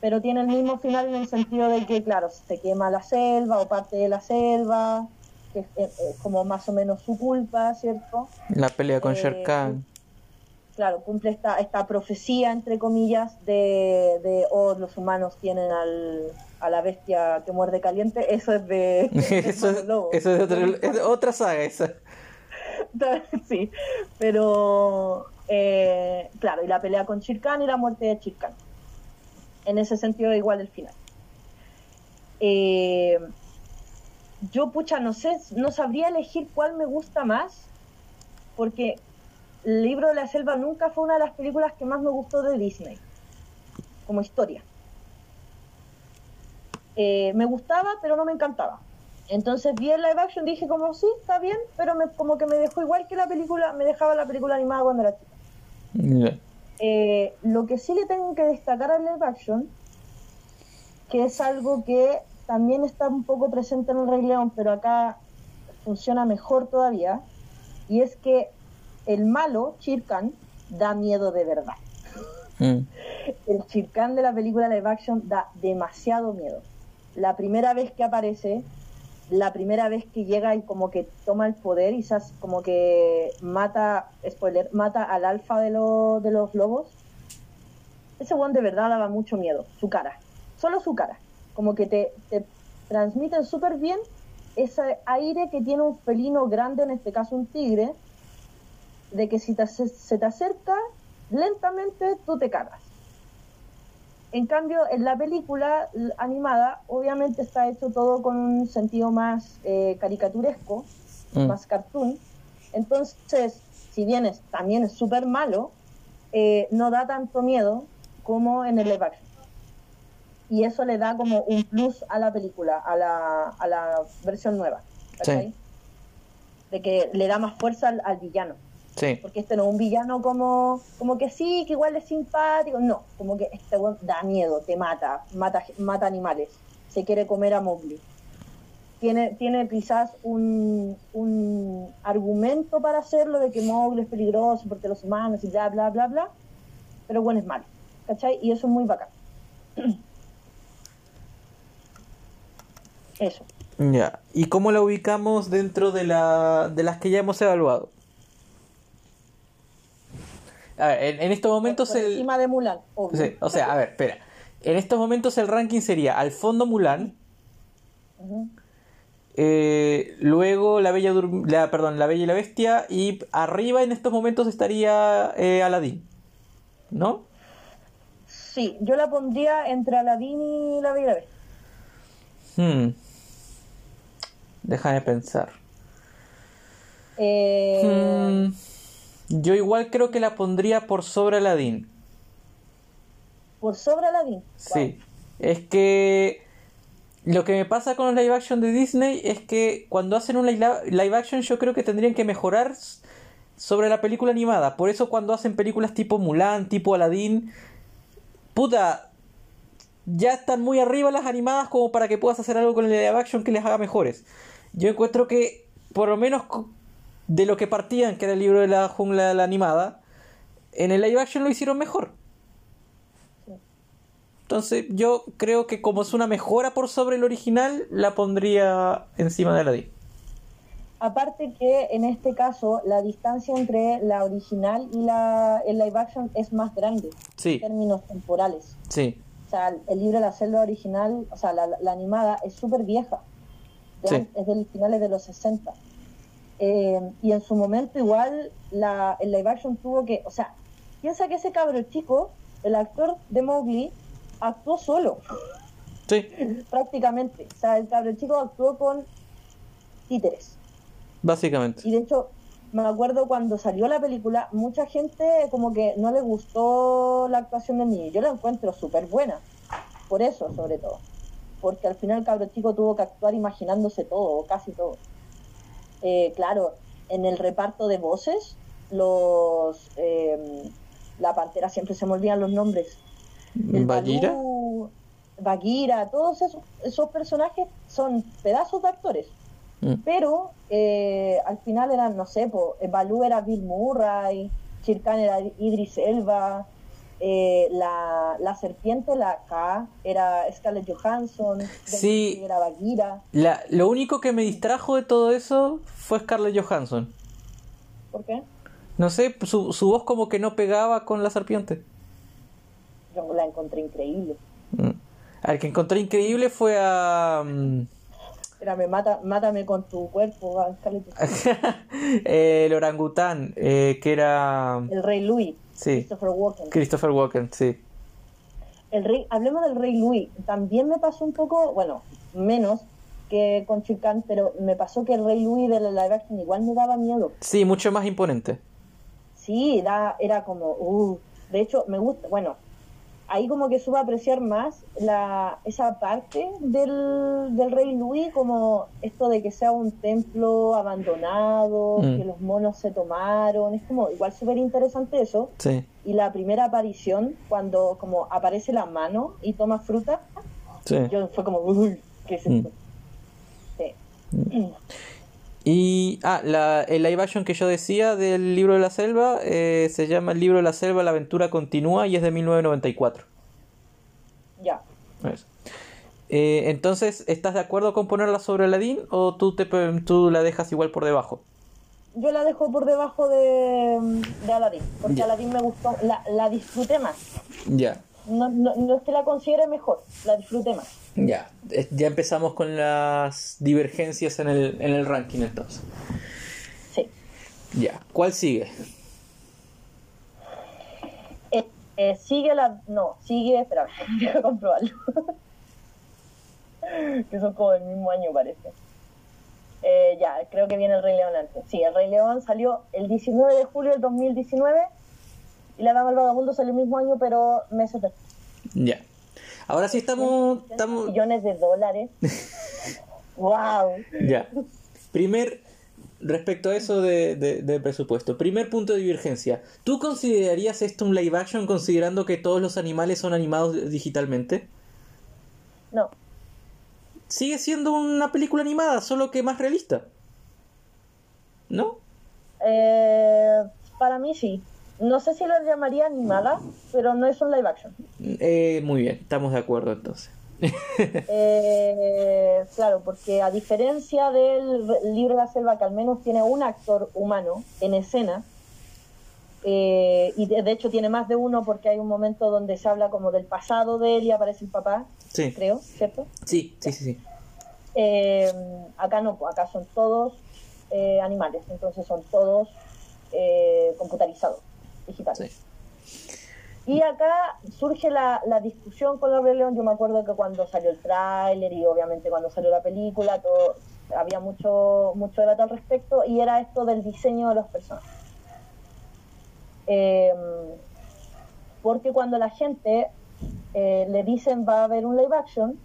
Pero tiene el mismo final en el sentido de que, claro, se quema la selva o parte de la selva, que es, como más o menos su culpa, ¿cierto? La pelea con Eh, Shere Khan. Claro, cumple esta, esta profecía, entre comillas, de, de oh, los humanos tienen al, a la bestia que muerde caliente. Eso es de... <laughs> eso, es, Lobo. eso es, otra, <laughs> es otra saga esa. <laughs> sí, pero eh, claro, y la pelea con Chirkan y la muerte de Chirkan. En ese sentido, igual el final. Eh, yo, pucha, no sé, no sabría elegir cuál me gusta más, porque el libro de la selva nunca fue una de las películas que más me gustó de Disney, como historia. Eh, me gustaba, pero no me encantaba. Entonces vi el live action, dije como sí, está bien, pero me, como que me dejó igual que la película, me dejaba la película animada cuando era chica. Eh, lo que sí le tengo que destacar al live action, que es algo que también está un poco presente en el Rey León, pero acá funciona mejor todavía, y es que el malo, Chirkan, da miedo de verdad. Mm. El Chirkan de la película live action da demasiado miedo. La primera vez que aparece, la primera vez que llega y como que toma el poder y hace- como que mata, spoiler, mata al alfa de, de los lobos, ese one de verdad daba mucho miedo, su cara, solo su cara, como que te, te transmiten súper bien ese aire que tiene un felino grande, en este caso un tigre, de que si te se te acerca lentamente tú te cagas. En cambio, en la película animada, obviamente está hecho todo con un sentido más eh, caricaturesco, Mm. más cartoon. Entonces, si bien es, también es súper malo, eh, no da tanto miedo como en el live action. Y eso le da como un plus a la película, a la, a la versión nueva. Sí. De que le da más fuerza al, al villano Sí. porque este no es un villano como, como que sí, que igual es simpático, no, como que este weón da miedo, te mata, mata, mata animales, se quiere comer a Mowgli. Tiene, tiene quizás un, un argumento para hacerlo de que Mowgli es peligroso porque los humanos y bla, bla, bla, bla, pero bueno, es malo, ¿cachai? Y eso es muy bacán. <clears throat> Eso. Ya. ¿Y cómo la ubicamos dentro de, la, de las que ya hemos evaluado? A ver, en, en estos momentos Por el... encima de Mulan, obvio. Sí, o sea, a ver, espera. En estos momentos el ranking sería al fondo Mulan, eh, luego la Bella Dur- la, perdón, la Bella y la Bestia y arriba en estos momentos estaría eh, Aladdin. ¿No? Sí, yo la pondría entre Aladdin y la Bella y la Bestia. Hmm. Déjame pensar. Eh, Hmm. Yo igual creo que la pondría por sobre Aladdin. Por sobre Aladdin. Sí. Es que lo que me pasa con los live action de Disney es que cuando hacen un live action yo creo que tendrían que mejorar sobre la película animada. Por eso cuando hacen películas tipo Mulan, tipo Aladdin, puta, ya están muy arriba las animadas como para que puedas hacer algo con el live action que les haga mejores. Yo encuentro que por lo menos de lo que partían, que era el libro de la jungla de la animada, en el live action lo hicieron mejor. Entonces yo creo que como es una mejora por sobre el original, la pondría encima de Aladdin. Aparte que en este caso la distancia entre la original y la el live action es más grande Sí. en términos temporales. Sí, O sea, el libro de la selva original, o sea, la, la animada es súper vieja. De Sí. Es del finales de los 60. Eh, y en su momento igual la, el live action tuvo que, o sea, piensa que ese cabro chico, el actor de Mowgli, actuó solo. sí, <laughs> prácticamente. O sea, el cabro chico actuó con títeres. básicamente. Y de hecho, me acuerdo cuando salió la película, mucha gente como que no le gustó la actuación del niño. Yo la encuentro súper buena. Por eso, sobre todo. Porque al final el cabro chico tuvo que actuar imaginándose todo, o casi todo. Eh, claro, en el reparto de voces, los... eh, la pantera, siempre se me olvidan los nombres. El Bagheera. Balú, Bagheera, todos esos, esos personajes son pedazos de actores. Mm. Pero eh, al final eran, no sé, po, Balú era Bill Murray, Chirkan era Idris Elba, eh, la, la serpiente, la K, era Scarlett Johansson, Sí. era Bagheera. La, lo único que me distrajo de todo eso fue Scarlett Johansson. ¿Por qué? No sé, su, su voz como que no pegaba con la serpiente. Yo la encontré increíble. Mm. Al que encontré increíble fue a... mm, Espérame, mata, mátame con tu cuerpo, Scarlett Johansson. <laughs> el orangután, eh, que era... El Rey Louis, Sí, Christopher Walken. Christopher Walken, sí. El rey, hablemos del Rey Louis. También me pasó un poco, bueno, menos que con Chirkan, pero me pasó que el Rey Louis de la live action igual me daba miedo. Sí, mucho más imponente. Sí, era, era como, uh, de hecho, me gusta, bueno, ahí como que supe apreciar más la, esa parte del, del Rey Louis, como esto de que sea un templo abandonado, Mm. que los monos se tomaron, es como igual súper interesante eso. Sí, Y la primera aparición, cuando como aparece la mano y toma fruta, sí. yo fue como, uy, ¿qué es Mm. Sí. Y, ah, la, el live action que yo decía del libro de la selva eh, se llama El libro de la selva, la aventura continúa y es de 1994. Ya. Eso. Eh, entonces, ¿estás de acuerdo con ponerla sobre Aladdin o tú, te, tú la dejas igual por debajo? Yo la dejo por debajo de, de Aladdin, porque Ya. Aladdin me gustó, la, la disfruté más. Ya, No, no, no es que la considere mejor, la disfruté más. Ya. Ya empezamos con las divergencias en el, en el ranking entonces. Sí. Ya, ¿cuál sigue? Eh, eh, sigue la. No, sigue. Espera, <laughs> déjame comprobarlo. que son como del mismo año, parece. Eh, ya, creo que viene el Rey León antes. Sí, el Rey León salió el 19 de julio del 2019 y La Dama del Vagabundo salió el mismo año, pero meses después. Ya. Ahora sí estamos... estamos... Millones de dólares. <laughs> ¡Wow! Ya. Primer, respecto a eso de, de- de presupuesto, primer punto de divergencia. ¿Tú considerarías esto un live action considerando que todos los animales son animados digitalmente? No, Sigue siendo una película animada, solo que más realista. ¿No? eh, para mí sí. No sé si la llamaría animada, pero no es un live action. Eh, muy bien, estamos de acuerdo entonces. <laughs> Eh, claro, porque a diferencia del libro de la selva, que al menos tiene un actor humano en escena, eh, y de, hecho tiene más de uno porque hay un momento donde se habla como del pasado de él y aparece el papá, Sí, creo, ¿cierto? sí, sí, sí. sí. Eh, acá no, pues acá son todos eh, animales, entonces son todos eh, computarizados, digitales. sí. Y acá surge la, la discusión con el Rey León. Yo me acuerdo que cuando salió el tráiler y obviamente cuando salió la película, todo, había mucho, mucho debate al respecto y era esto del diseño de los personajes. Eh, porque cuando la gente eh, le dicen va a haber un live action,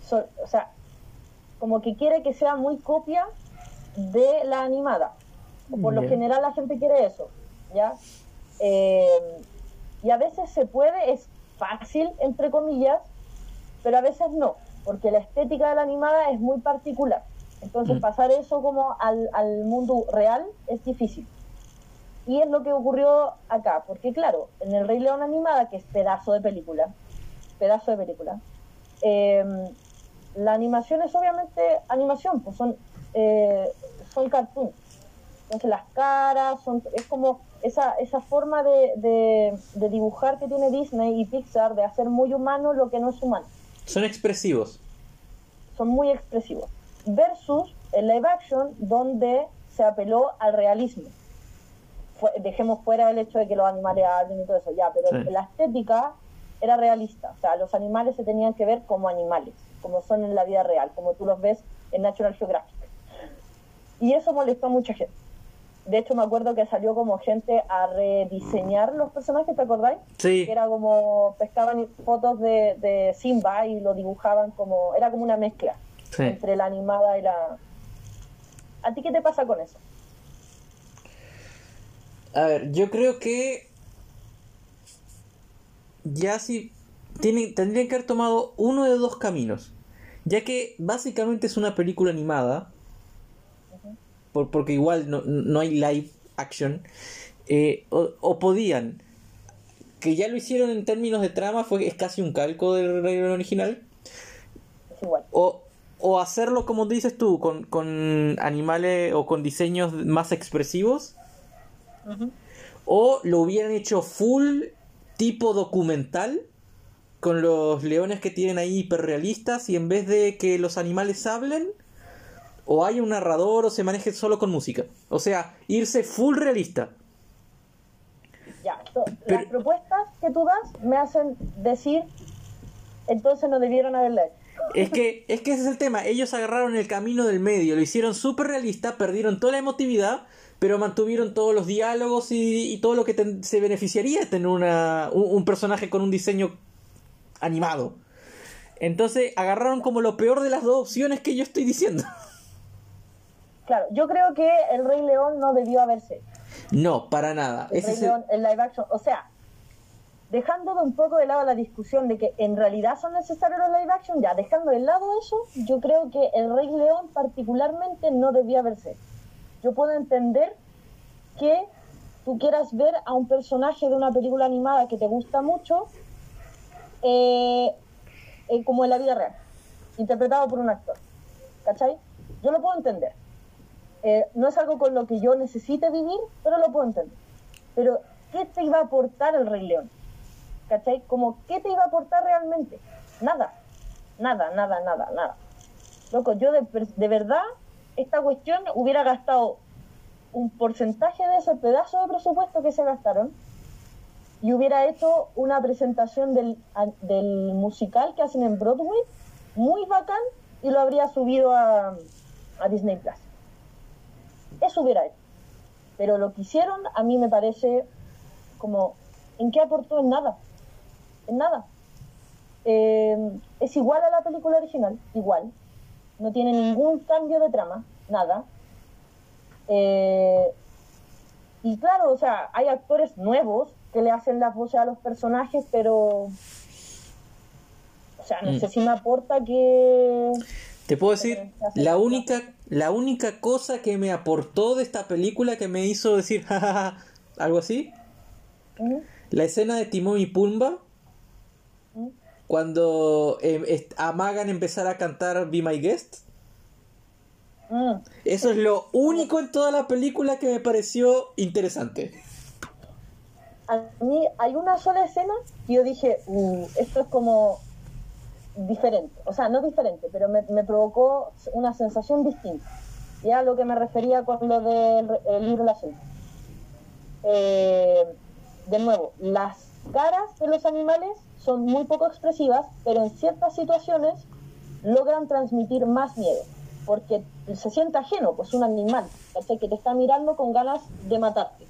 so- o sea, como que quiere que sea muy copia de la animada. Por lo general la gente quiere eso, ¿ya? Eh, y a veces se puede, es fácil, entre comillas, pero a veces no, porque la estética de la animada es muy particular. Entonces Mm. pasar eso como al, al mundo real es difícil. Y es lo que ocurrió acá, porque claro, en el Rey León animada, que es pedazo de película, pedazo de película, eh, la animación es obviamente animación, pues son, eh, son cartoons. Entonces las caras, son, es como esa, esa forma de, de- de dibujar que tiene Disney y Pixar de hacer muy humano lo que no es humano. Son expresivos. Son muy expresivos. Versus el live action donde se apeló al realismo. Fue- dejemos fuera el hecho de que los animales hablen y todo eso, ya, pero Sí. la estética era realista. O sea, los animales se tenían que ver como animales, como son en la vida real, como tú los ves en National Geographic. Y eso molestó a mucha gente. De hecho, me acuerdo que salió como gente a rediseñar los personajes, ¿te acordáis? Sí, Que era como, pescaban fotos de, de Simba y lo dibujaban como, era como una mezcla sí. entre la animada y la... ¿A ti qué te pasa con eso? A ver, yo creo que ya sí tienen, tendrían que haber tomado uno de dos caminos. Ya que básicamente es una película animada por, porque igual no, no hay live action, eh, o, o podían, que ya lo hicieron en términos de trama, fue, es casi un calco del Rey original, o, o hacerlo como dices tú, con, con animales o con diseños más expresivos, o lo hubieran hecho full tipo documental, con los leones que tienen ahí hiperrealistas, y en vez de que los animales hablen, o hay un narrador o se maneje solo con música. O sea, irse full realista. Ya, Pero- las propuestas que tú das me hacen decir, entonces no debieron haberla. Es que, <laughs> es que ese es el tema. Ellos agarraron el camino del medio, lo hicieron súper realista, perdieron toda la emotividad, pero mantuvieron todos los diálogos y, y todo lo que se beneficiaría de tener una, un, un personaje con un diseño animado. Entonces agarraron como lo peor de las dos opciones que yo estoy diciendo. <laughs> Claro, yo creo que el Rey León no debió haberse. No, para nada. El Ese Rey el- León en live action, o sea, dejando de un poco de lado la discusión de que en realidad son necesarios los live action, ya dejando de lado eso, yo creo que el Rey León particularmente no debía haberse. Yo puedo entender que tú quieras ver a un personaje de una película animada que te gusta mucho eh, eh, como en la vida real, interpretado por un actor. ¿Cachai? Yo lo puedo entender. Eh, no es algo con lo que yo necesite vivir, pero lo puedo entender. Pero, ¿qué te iba a aportar el Rey León? ¿Cachai? Como, ¿qué te iba a aportar realmente? Nada. Nada, nada, nada, nada. Loco, yo de, de verdad, esta cuestión hubiera gastado un porcentaje de ese pedazo de presupuesto que se gastaron y hubiera hecho una presentación del, del musical que hacen en Broadway muy bacán y lo habría subido a, a Disney Plus. Eso hubiera hecho. Pero lo que hicieron a mí me parece como, ¿en qué aportó? En nada. En nada. Eh, es igual a la película original, igual. No tiene ningún cambio de trama, nada. Eh, y claro, o sea, hay actores nuevos que le hacen las voces a los personajes, pero. O sea, no Mm. sé si me aporta que. Te puedo decir, la única, la única cosa que me aportó de esta película que me hizo decir, jajaja, algo así, Ujú, la escena de Timón y Pumba, ujú. cuando eh, est- amagan empezar a cantar Be My Guest. Mm. Eso es lo único en toda la película que me pareció interesante. A mí hay una sola escena y yo dije, "Uh, esto es como diferente. O sea, no diferente, pero me, provocó una sensación distinta. Y a lo que me refería con lo del de la selva. Eh, de nuevo, las caras de los animales son muy poco expresivas, pero en ciertas situaciones logran transmitir más miedo, porque se siente ajeno, pues un animal, ¿cachai? que te está mirando con ganas de matarte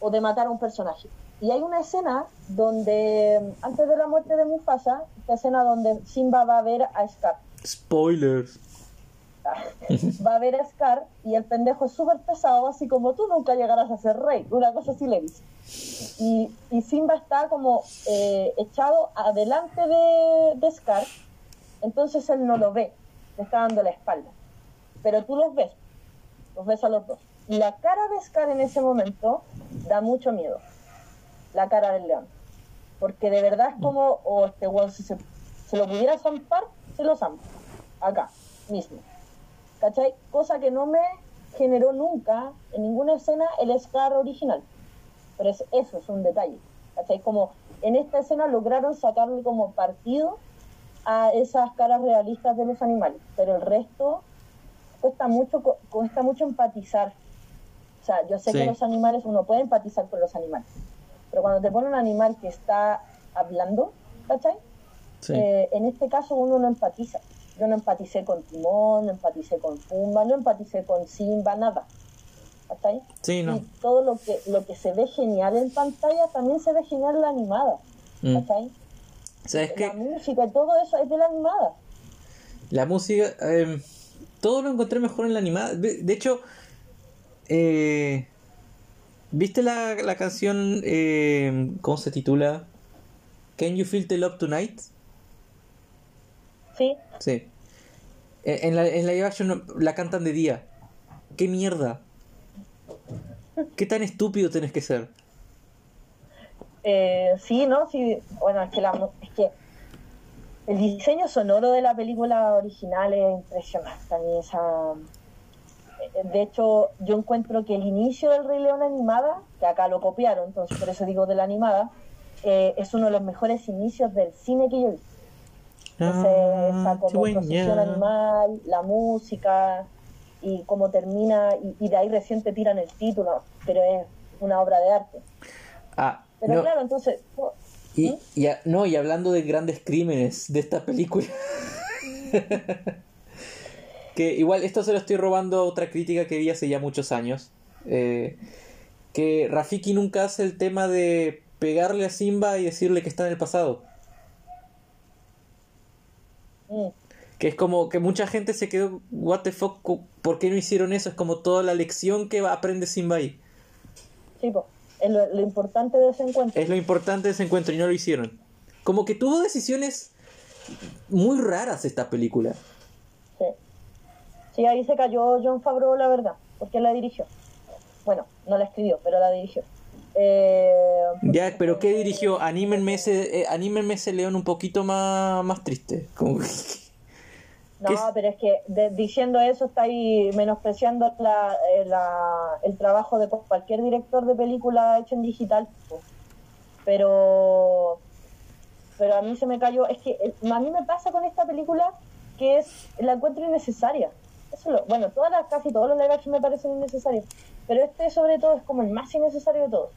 o de matar a un personaje. Y hay una escena donde, antes de la muerte de Mufasa, esta escena donde Simba va a ver a Scar. Spoilers. <laughs> va a ver a Scar y el pendejo es súper pesado, así como tú nunca llegarás a ser rey. Una cosa así le dice. Y, y Simba está como eh, echado adelante de, de Scar, entonces él no lo ve, le está dando la espalda. Pero tú los ves, los ves a los dos. Y la cara de Scar en ese momento da mucho miedo. La cara del león. Porque de verdad es como, o este weón, si se, se lo pudiera zampar, se lo zampa. Acá, mismo. ¿Cachai? Cosa que no me generó nunca en ninguna escena el Scar original. Pero es, eso es un detalle. ¿Cachai? Como en esta escena lograron sacarle como partido a esas caras realistas de los animales. Pero el resto cuesta mucho, cuesta mucho empatizar. O sea, yo sé Sí. que los animales, uno puede empatizar con los animales. Pero cuando te pone un animal que está hablando, ¿cachai? Sí. Eh, en este caso uno no empatiza. Yo no empaticé con Timón, no empaticé con Pumba, no empaticé con Simba, nada. ¿Cachai? Sí, no. Y todo lo que, lo que se ve genial en pantalla también se ve genial en la animada. Mm. ¿Cachai? ¿Sabes La qué? música y todo eso es de la animada. La música, eh, todo lo encontré mejor en la animada. De, de hecho, eh, ¿viste la, la canción, eh, ¿cómo se titula? Can You Feel the Love Tonight? Sí, Sí. Eh, En la, en live action la cantan de día. ¿Qué mierda? ¿Qué tan estúpido tenés que ser? Eh, sí, ¿no? Sí, bueno, es que, la, es que el diseño sonoro de la película original es impresionante. Mí esa, de hecho, yo encuentro que el inicio del Rey León animada, que acá lo copiaron, entonces por eso digo de la animada, eh, es uno de los mejores inicios del cine que yo vi. Ah, esa como procesión animal, la música y cómo termina, y, y de ahí recién te tiran el título, pero es una obra de arte. Ah, Pero no, claro, entonces, oh, y, y a- no, y hablando de grandes crímenes de esta película. <laughs> que igual esto se lo estoy robando a otra crítica que vi hace ya muchos años. eh, que Rafiki nunca hace el tema de pegarle a Simba y decirle que está en el pasado. mm, Que es como que mucha gente se quedó, what the fuck, ¿por qué no hicieron eso? Es como toda la lección que va- aprende Simba ahí. sí, po, es lo, lo importante de ese encuentro. Es lo importante de ese encuentro y no lo hicieron. Como que tuvo decisiones muy raras esta película. Sí. Ahí se cayó John Favreau, la verdad, porque la dirigió. Bueno, no la escribió, pero la dirigió. Eh, Ya, pero ¿qué dirigió? Anímenme ese, eh, anímenme ese león un poquito más, más triste. Como que- no, pero es que de- diciendo eso está ahí menospreciando la, eh, la- el trabajo de cualquier director de película hecho en digital. Pero, pero a mí se me cayó. Es que a mí me pasa con esta película que es la encuentro innecesaria. Eso lo- bueno, todas las, casi todos los live action me parecen innecesarios. Pero este sobre todo es como el más innecesario de todos.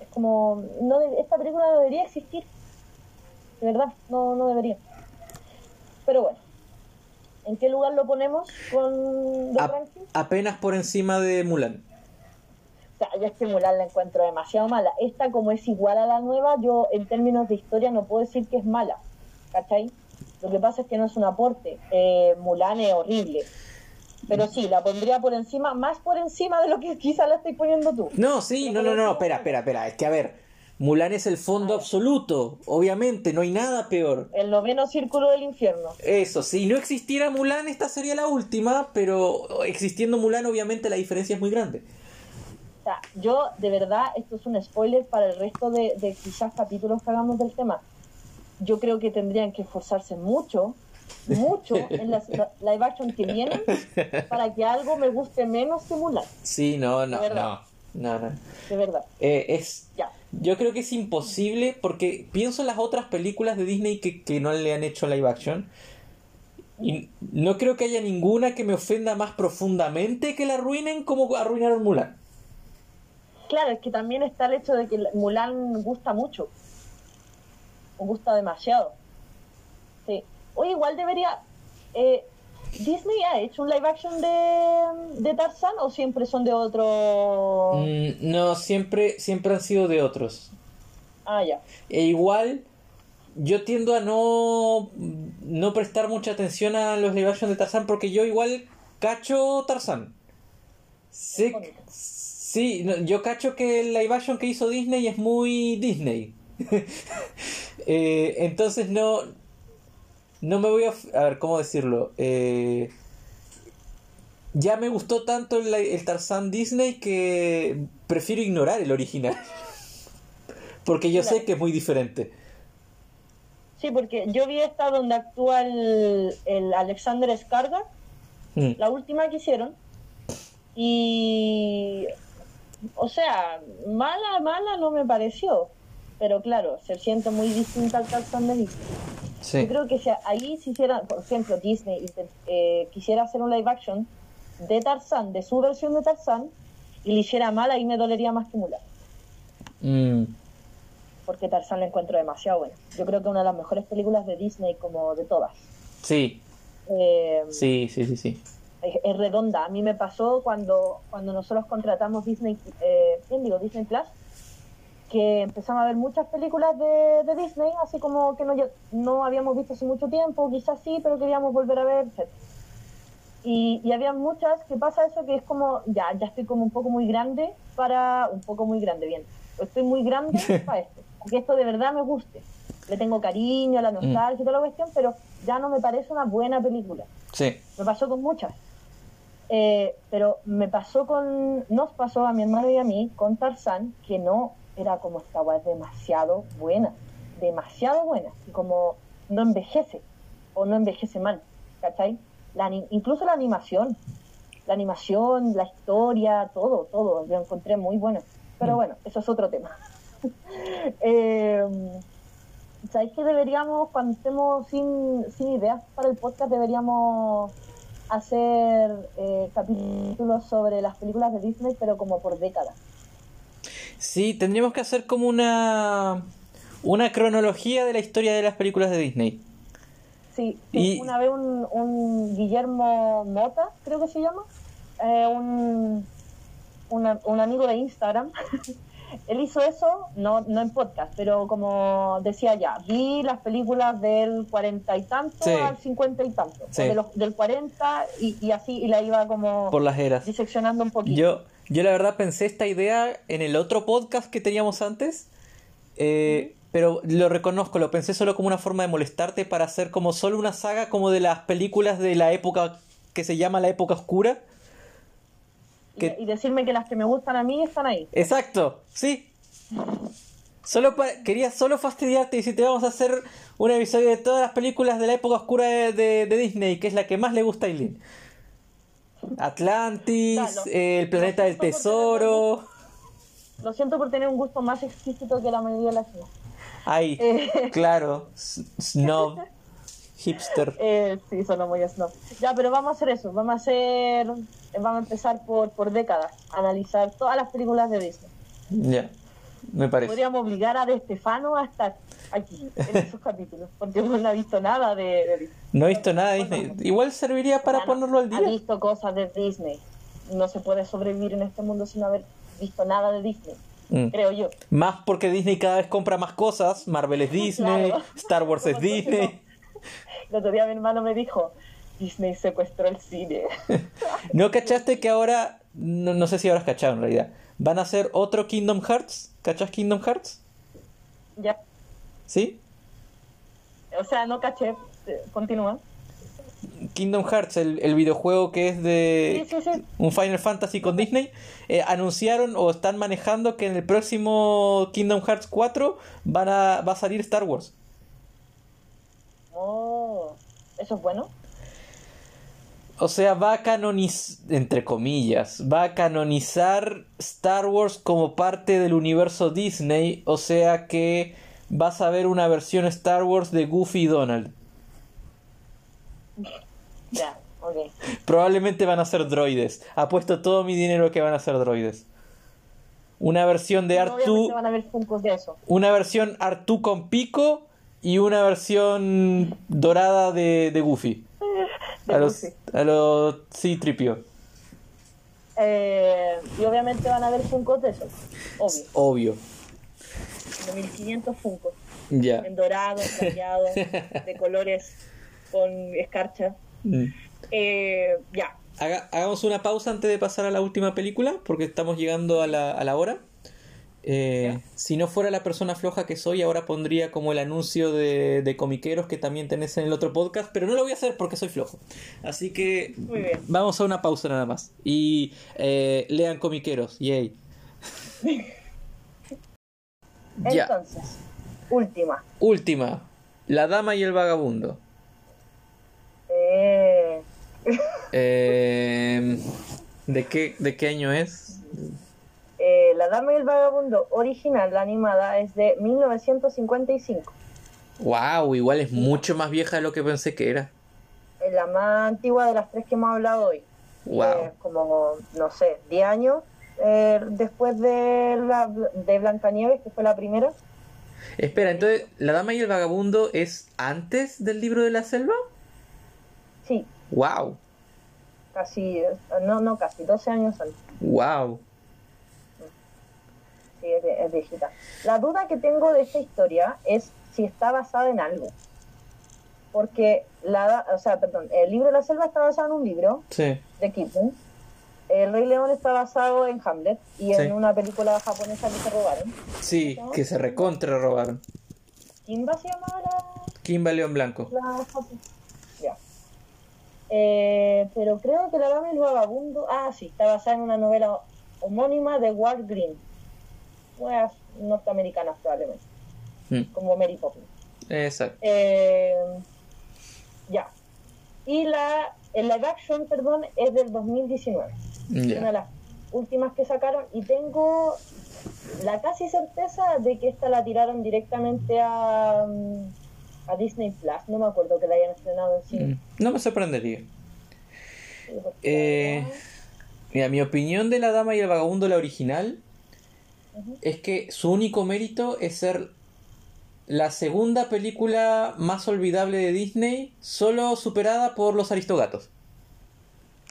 Es como, no de- esta película no debería existir. De verdad, no, no debería. Pero bueno, ¿en qué lugar lo ponemos con The A- Ranking? apenas por encima de Mulan. O sea, yo es que Mulan la encuentro demasiado mala. Esta, como es igual a la nueva, yo en términos de historia no puedo decir que es mala. ¿Cachai? Lo que pasa es que no es un aporte. Eh, Mulan es horrible. Pero sí, la pondría por encima, más por encima de lo que quizá la estoy poniendo tú. No, sí, no, no, no, espera, espera, espera. Es que a ver, Mulan es el fondo absoluto. Obviamente, no hay nada peor. El noveno círculo del infierno. Eso, si no existiera Mulan, esta sería la última, pero existiendo Mulan, obviamente la diferencia es muy grande. O sea, yo, de verdad, esto es un spoiler para el resto de, de quizás capítulos que hagamos del tema. Yo creo que tendrían que esforzarse mucho, mucho <laughs> en las la- live action que vienen para que algo me guste menos que Mulan, Sí, no, no, no, no, no. de verdad. Eh, es, Ya. yo creo que es imposible porque pienso en las otras películas de Disney que, que no le han hecho live action. Y no creo que haya ninguna que me ofenda más profundamente que la arruinen como arruinaron Mulan. Claro, es que también está el hecho de que Mulan gusta mucho. O gusta demasiado. Sí. Oye, igual debería... eh, ¿Disney ha hecho un live action de, de Tarzán o siempre son de otro...? Mm, no, siempre, siempre han sido de otros. Ah, ya. E igual, yo tiendo a no, no prestar mucha atención a los live action de Tarzán porque yo igual cacho Bonito. sí, no, yo cacho que el live action que hizo Disney es muy Disney. <laughs> Eh, entonces no, no me voy a... A ver, ¿cómo decirlo? Eh, ya me gustó tanto el, el Tarzán Disney que prefiero ignorar el original. <laughs> Porque yo sé que es muy diferente. Sí, porque yo vi esta donde actúa el, el Alexander Skarsgård, Mm. la última que hicieron, y... O sea, mala, mala no me pareció, pero claro, se siente muy distinta al Tarzán de Disney. Sí. Yo creo que si ahí se hiciera, por ejemplo, Disney eh, quisiera hacer un live action de Tarzán, de su versión de Tarzán, y le hiciera mal, ahí me dolería más que Mulan, Mm. porque Tarzán la encuentro demasiado buena. Yo creo que una de las mejores películas de Disney, como de todas. Sí, Eh, sí, sí, sí, sí. es, es redonda. A mí me pasó cuando, cuando nosotros contratamos Disney, eh, ¿quién digo? Disney Plus, que empezamos a ver muchas películas de, de Disney, así como que no, no habíamos visto hace mucho tiempo, quizás sí, pero queríamos volver a ver, etc. Y, y había muchas que pasa eso que es como, ya, ya estoy como un poco muy grande para, un poco muy grande, bien, estoy muy grande <laughs> para esto, porque esto de verdad me guste. Le tengo cariño, a la nostalgia y toda la cuestión, pero ya no me parece una buena película. Sí. Me pasó con muchas. Eh, pero me pasó con, nos pasó a mi hermano y a mí con Tarzán, que no era como esta weá, es demasiado buena, demasiado buena, y como no envejece, o no envejece mal, ¿cachai? La, incluso la animación, la animación, la historia, todo, todo, lo encontré muy bueno. Pero Mm. bueno, eso es otro tema. <laughs> eh, ¿Sabéis que deberíamos, cuando estemos sin, sin ideas para el podcast, deberíamos hacer eh, capítulos sobre las películas de Disney, pero como por décadas? Sí, tendríamos que hacer como una una cronología de la historia de las películas de Disney. Sí, Y- una vez un, un Guillermo Mota, creo que se llama, eh, un, una- un amigo de Instagram, <laughs> él hizo eso, no, no en podcast, pero como decía ya, vi las películas del cuarenta y tanto Sí. al cincuenta y tanto, Sí. de los- del 40 y, y así, y la iba como Por las eras. diseccionando un poquito. Yo, yo la verdad pensé esta idea en el otro podcast que teníamos antes, eh, pero lo reconozco, lo pensé solo como una forma de molestarte para hacer como solo una saga como de las películas de la época que se llama la época oscura. Y- que- y decirme que las que me gustan a mí están ahí. Exacto, sí. Solo quería solo fastidiarte y decirte vamos a hacer un episodio de todas las películas de la época oscura de, de- de Disney, que es la que más le gusta a Eileen. Atlantis, eh, el planeta del tesoro. Lo siento por tener un gusto más exquisito que la mayoría de las demás. Ay, Eh. <laughs> claro, snob, hipster. <laughs> Eh, sí, sonó muy snob. Ya, pero vamos a hacer eso. Vamos a hacer. Vamos a empezar por, por décadas. Analizar todas las películas de Disney. Ya, me parece. Podríamos obligar a De Stefano a estar aquí, en <laughs> esos capítulos. Porque no ha visto nada de, de Disney. No he visto nada de Disney. Igual serviría para ponerlo al Ha día. visto cosas de Disney. No se puede sobrevivir en este mundo sin haber visto nada de Disney. Mm. Creo yo. Más porque Disney cada vez compra más cosas. Marvel es <laughs> Disney, Claro. Star Wars es Disney. <laughs> El otro día mi hermano me dijo: Disney secuestró el cine. <laughs> ¿No cachaste que ahora, no, no sé si habrás cachado en realidad, van a hacer otro Kingdom Hearts? ¿Cachas Kingdom Hearts? ya. ¿Sí? O sea, no caché. Eh, Continúa. Kingdom Hearts, el, el videojuego que es de Sí, sí, sí. un Final Fantasy con Disney, eh, anunciaron o están manejando que en el próximo Kingdom Hearts 4 van a, va a salir Star Wars. Oh, eso es bueno. O sea, va a canonizar, entre comillas, va a canonizar Star Wars como parte del universo Disney. O sea que vas a ver una versión Star Wars de Goofy y Donald. Ya, ok. Probablemente van a ser droides. Apuesto todo mi dinero que van a ser droides. Una versión de Obviamente Artu, van a ver Funkos de eso. una versión Artu con pico y una versión dorada de, de Goofy. De A los, a los sí, tripio. Eh, y obviamente van a ver Funkos de eso. Obvio. Obvio. De 1500 Funkos. Ya. En dorado, plateado, de <laughs> colores con escarcha. Mm. Eh, ya. Haga- hagamos una pausa antes de pasar a la última película, porque estamos llegando a la, a la hora. Eh, si no fuera la persona floja que soy, ahora pondría como el anuncio de, de comiqueros que también tenés en el otro podcast, pero no lo voy a hacer porque soy flojo. Así que Muy bien. vamos a una pausa nada más. Y eh, lean comiqueros, yay. <laughs> ya, Entonces, última. última. La dama y el vagabundo. Eh, <laughs> Eh, ¿de, qué, ¿De qué año es? Eh, la Dama y el Vagabundo original, la animada, es de 1955. Wow, igual es mucho más vieja de lo que pensé que era. Es la más antigua de las tres que hemos hablado hoy. Wow. Eh, como, no sé, 10 años eh, después de, la, de Blancanieves, que fue la primera. Espera, entonces, ¿La Dama y el Vagabundo es antes del libro de la selva? Sí, Wow, casi, no, no casi, 12 años antes. wow. Sí, es, es viejita. La duda que tengo de esta historia es si está basada en algo. Porque, la, o sea, perdón, el libro de la selva está basado en un libro Sí, de Kipling. El Rey León está basado en Hamlet y Sí. en una película japonesa que se robaron. sí, que se recontra robaron. ¿Kimba se llamaba la, Kimba León Blanco. la japo- Ya. Eh, pero creo que La Dama y el Vagabundo. Ah, sí, está basada en una novela homónima de Walt Green. Norteamericanas, probablemente. Mm, Como Mary Poppins. Exacto. Eh, ya. Y la. El live action, perdón, es del 2019. Una de las últimas que sacaron. Y tengo la casi certeza de que esta la tiraron directamente a. mm, A Disney Plus. No me acuerdo que la hayan estrenado en cine. Mm, No me sorprendería. Eh, mira, mi opinión de La Dama y el Vagabundo, la original, Es que su único mérito es ser la segunda película más olvidable de Disney, solo superada por Los Aristogatos.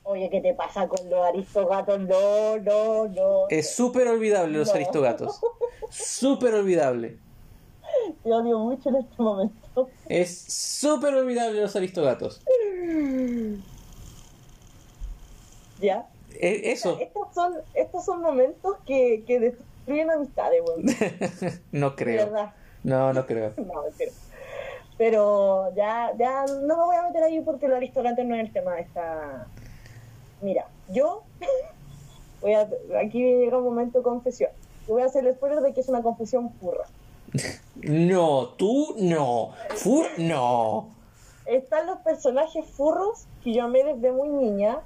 Oye, ¿qué te pasa con los aristogatos? No, no, no. Es súper olvidable Los No. Aristogatos. <laughs> Súper olvidable. Te odio mucho en este momento. Es súper olvidable Los Aristogatos. ¿Ya? E- Eso. Estos son, estos son momentos que, que destruyen amistades, <laughs> no creo. verdad. No, no creo. <laughs> No, mentira. Pero ya, ya no me voy a meter ahí porque los aristogatos no es el tema de esta. Mira, yo <laughs> voy a, aquí llega un momento de confesión. Yo voy a hacer el spoiler de que es una confesión purra. No, tú no. Fu no. Están los personajes furros que yo amé desde muy niña,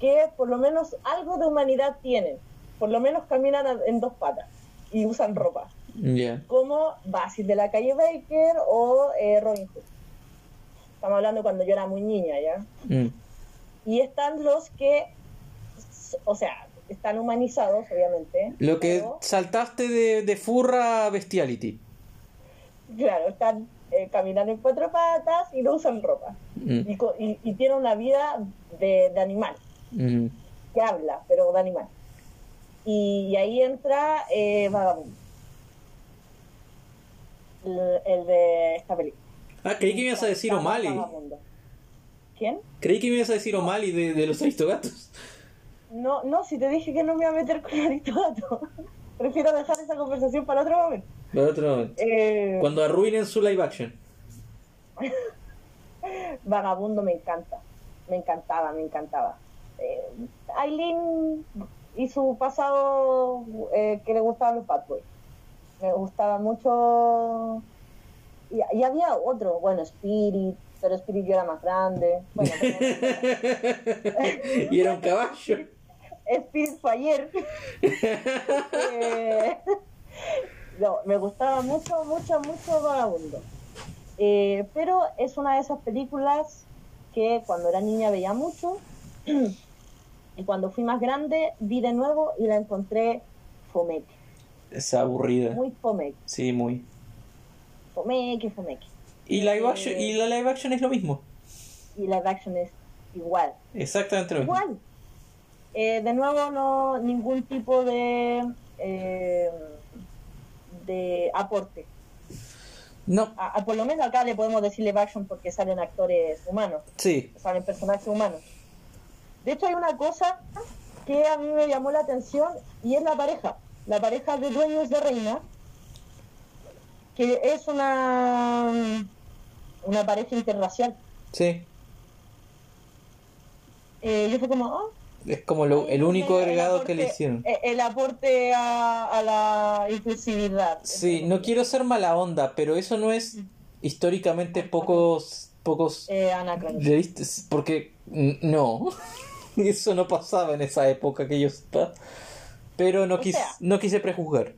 que por lo menos algo de humanidad tienen. Por lo menos caminan en dos patas y usan ropa. Como Basil de la calle Baker o eh, Robin Hood. Estamos hablando cuando yo era muy niña, ¿ya? Mm. Y están los que, o sea, están humanizados, obviamente. Lo que pero, saltaste de, de furra a bestiality. claro, están eh, caminando en cuatro patas y no usan ropa. Mm. Y, co- y- y tienen una vida de, de animal. Mm. que habla, pero de animal. Y, y ahí entra eh, Vagabundo. El, el de esta película. Ah, creí que me ibas a decir O'Malley. Vagabundo. ¿Quién? Creí que me ibas a decir O'Malley de, de los Aristogatos. No, no, si te dije que no me iba a meter con Aristogato. <laughs> Prefiero dejar esa conversación para otro momento. Para otro momento. Eh, Cuando arruinen su live action. <laughs> Vagabundo me encanta. Me encantaba, me encantaba. Eh, Aileen y su pasado eh, que le gustaban los Bad Boys. Me gustaba mucho. Y, y había otro, bueno, Spirit, pero Spirit yo era más grande. Bueno, <laughs> pero- y era un <laughs> caballo. Spirit fue ayer. Eh, <laughs> no, me gustaba mucho, mucho, mucho Vagabundo. Eh, pero es una de esas películas que cuando era niña veía mucho <clears throat> y cuando fui más grande vi de nuevo y la encontré fomeque, Es aburrida. muy fomeque, Sí, muy. fomeque, fomeque. Y live action, y la live action es lo mismo. Y live action es igual, Exactamente lo mismo. igual. Eh, de nuevo no ningún tipo de eh, de aporte. No, A- a- por lo menos acá le podemos decir live action porque salen actores humanos. sí. salen personajes humanos. De hecho, hay una cosa que a mí me llamó la atención y es la pareja. La pareja de dueños de reina, que es una, una pareja interracial. Sí. Eh, yo fue como, oh, Es como lo- el único el agregado que le hicieron. eh, El aporte a, a la inclusividad. Sí, no quiero ser mala onda, pero eso no es históricamente pocos pocos Eh, porque n- <laughs> <laughs> eso no pasaba en esa época que yo sepa. Pero no sea- no quise prejuzgar.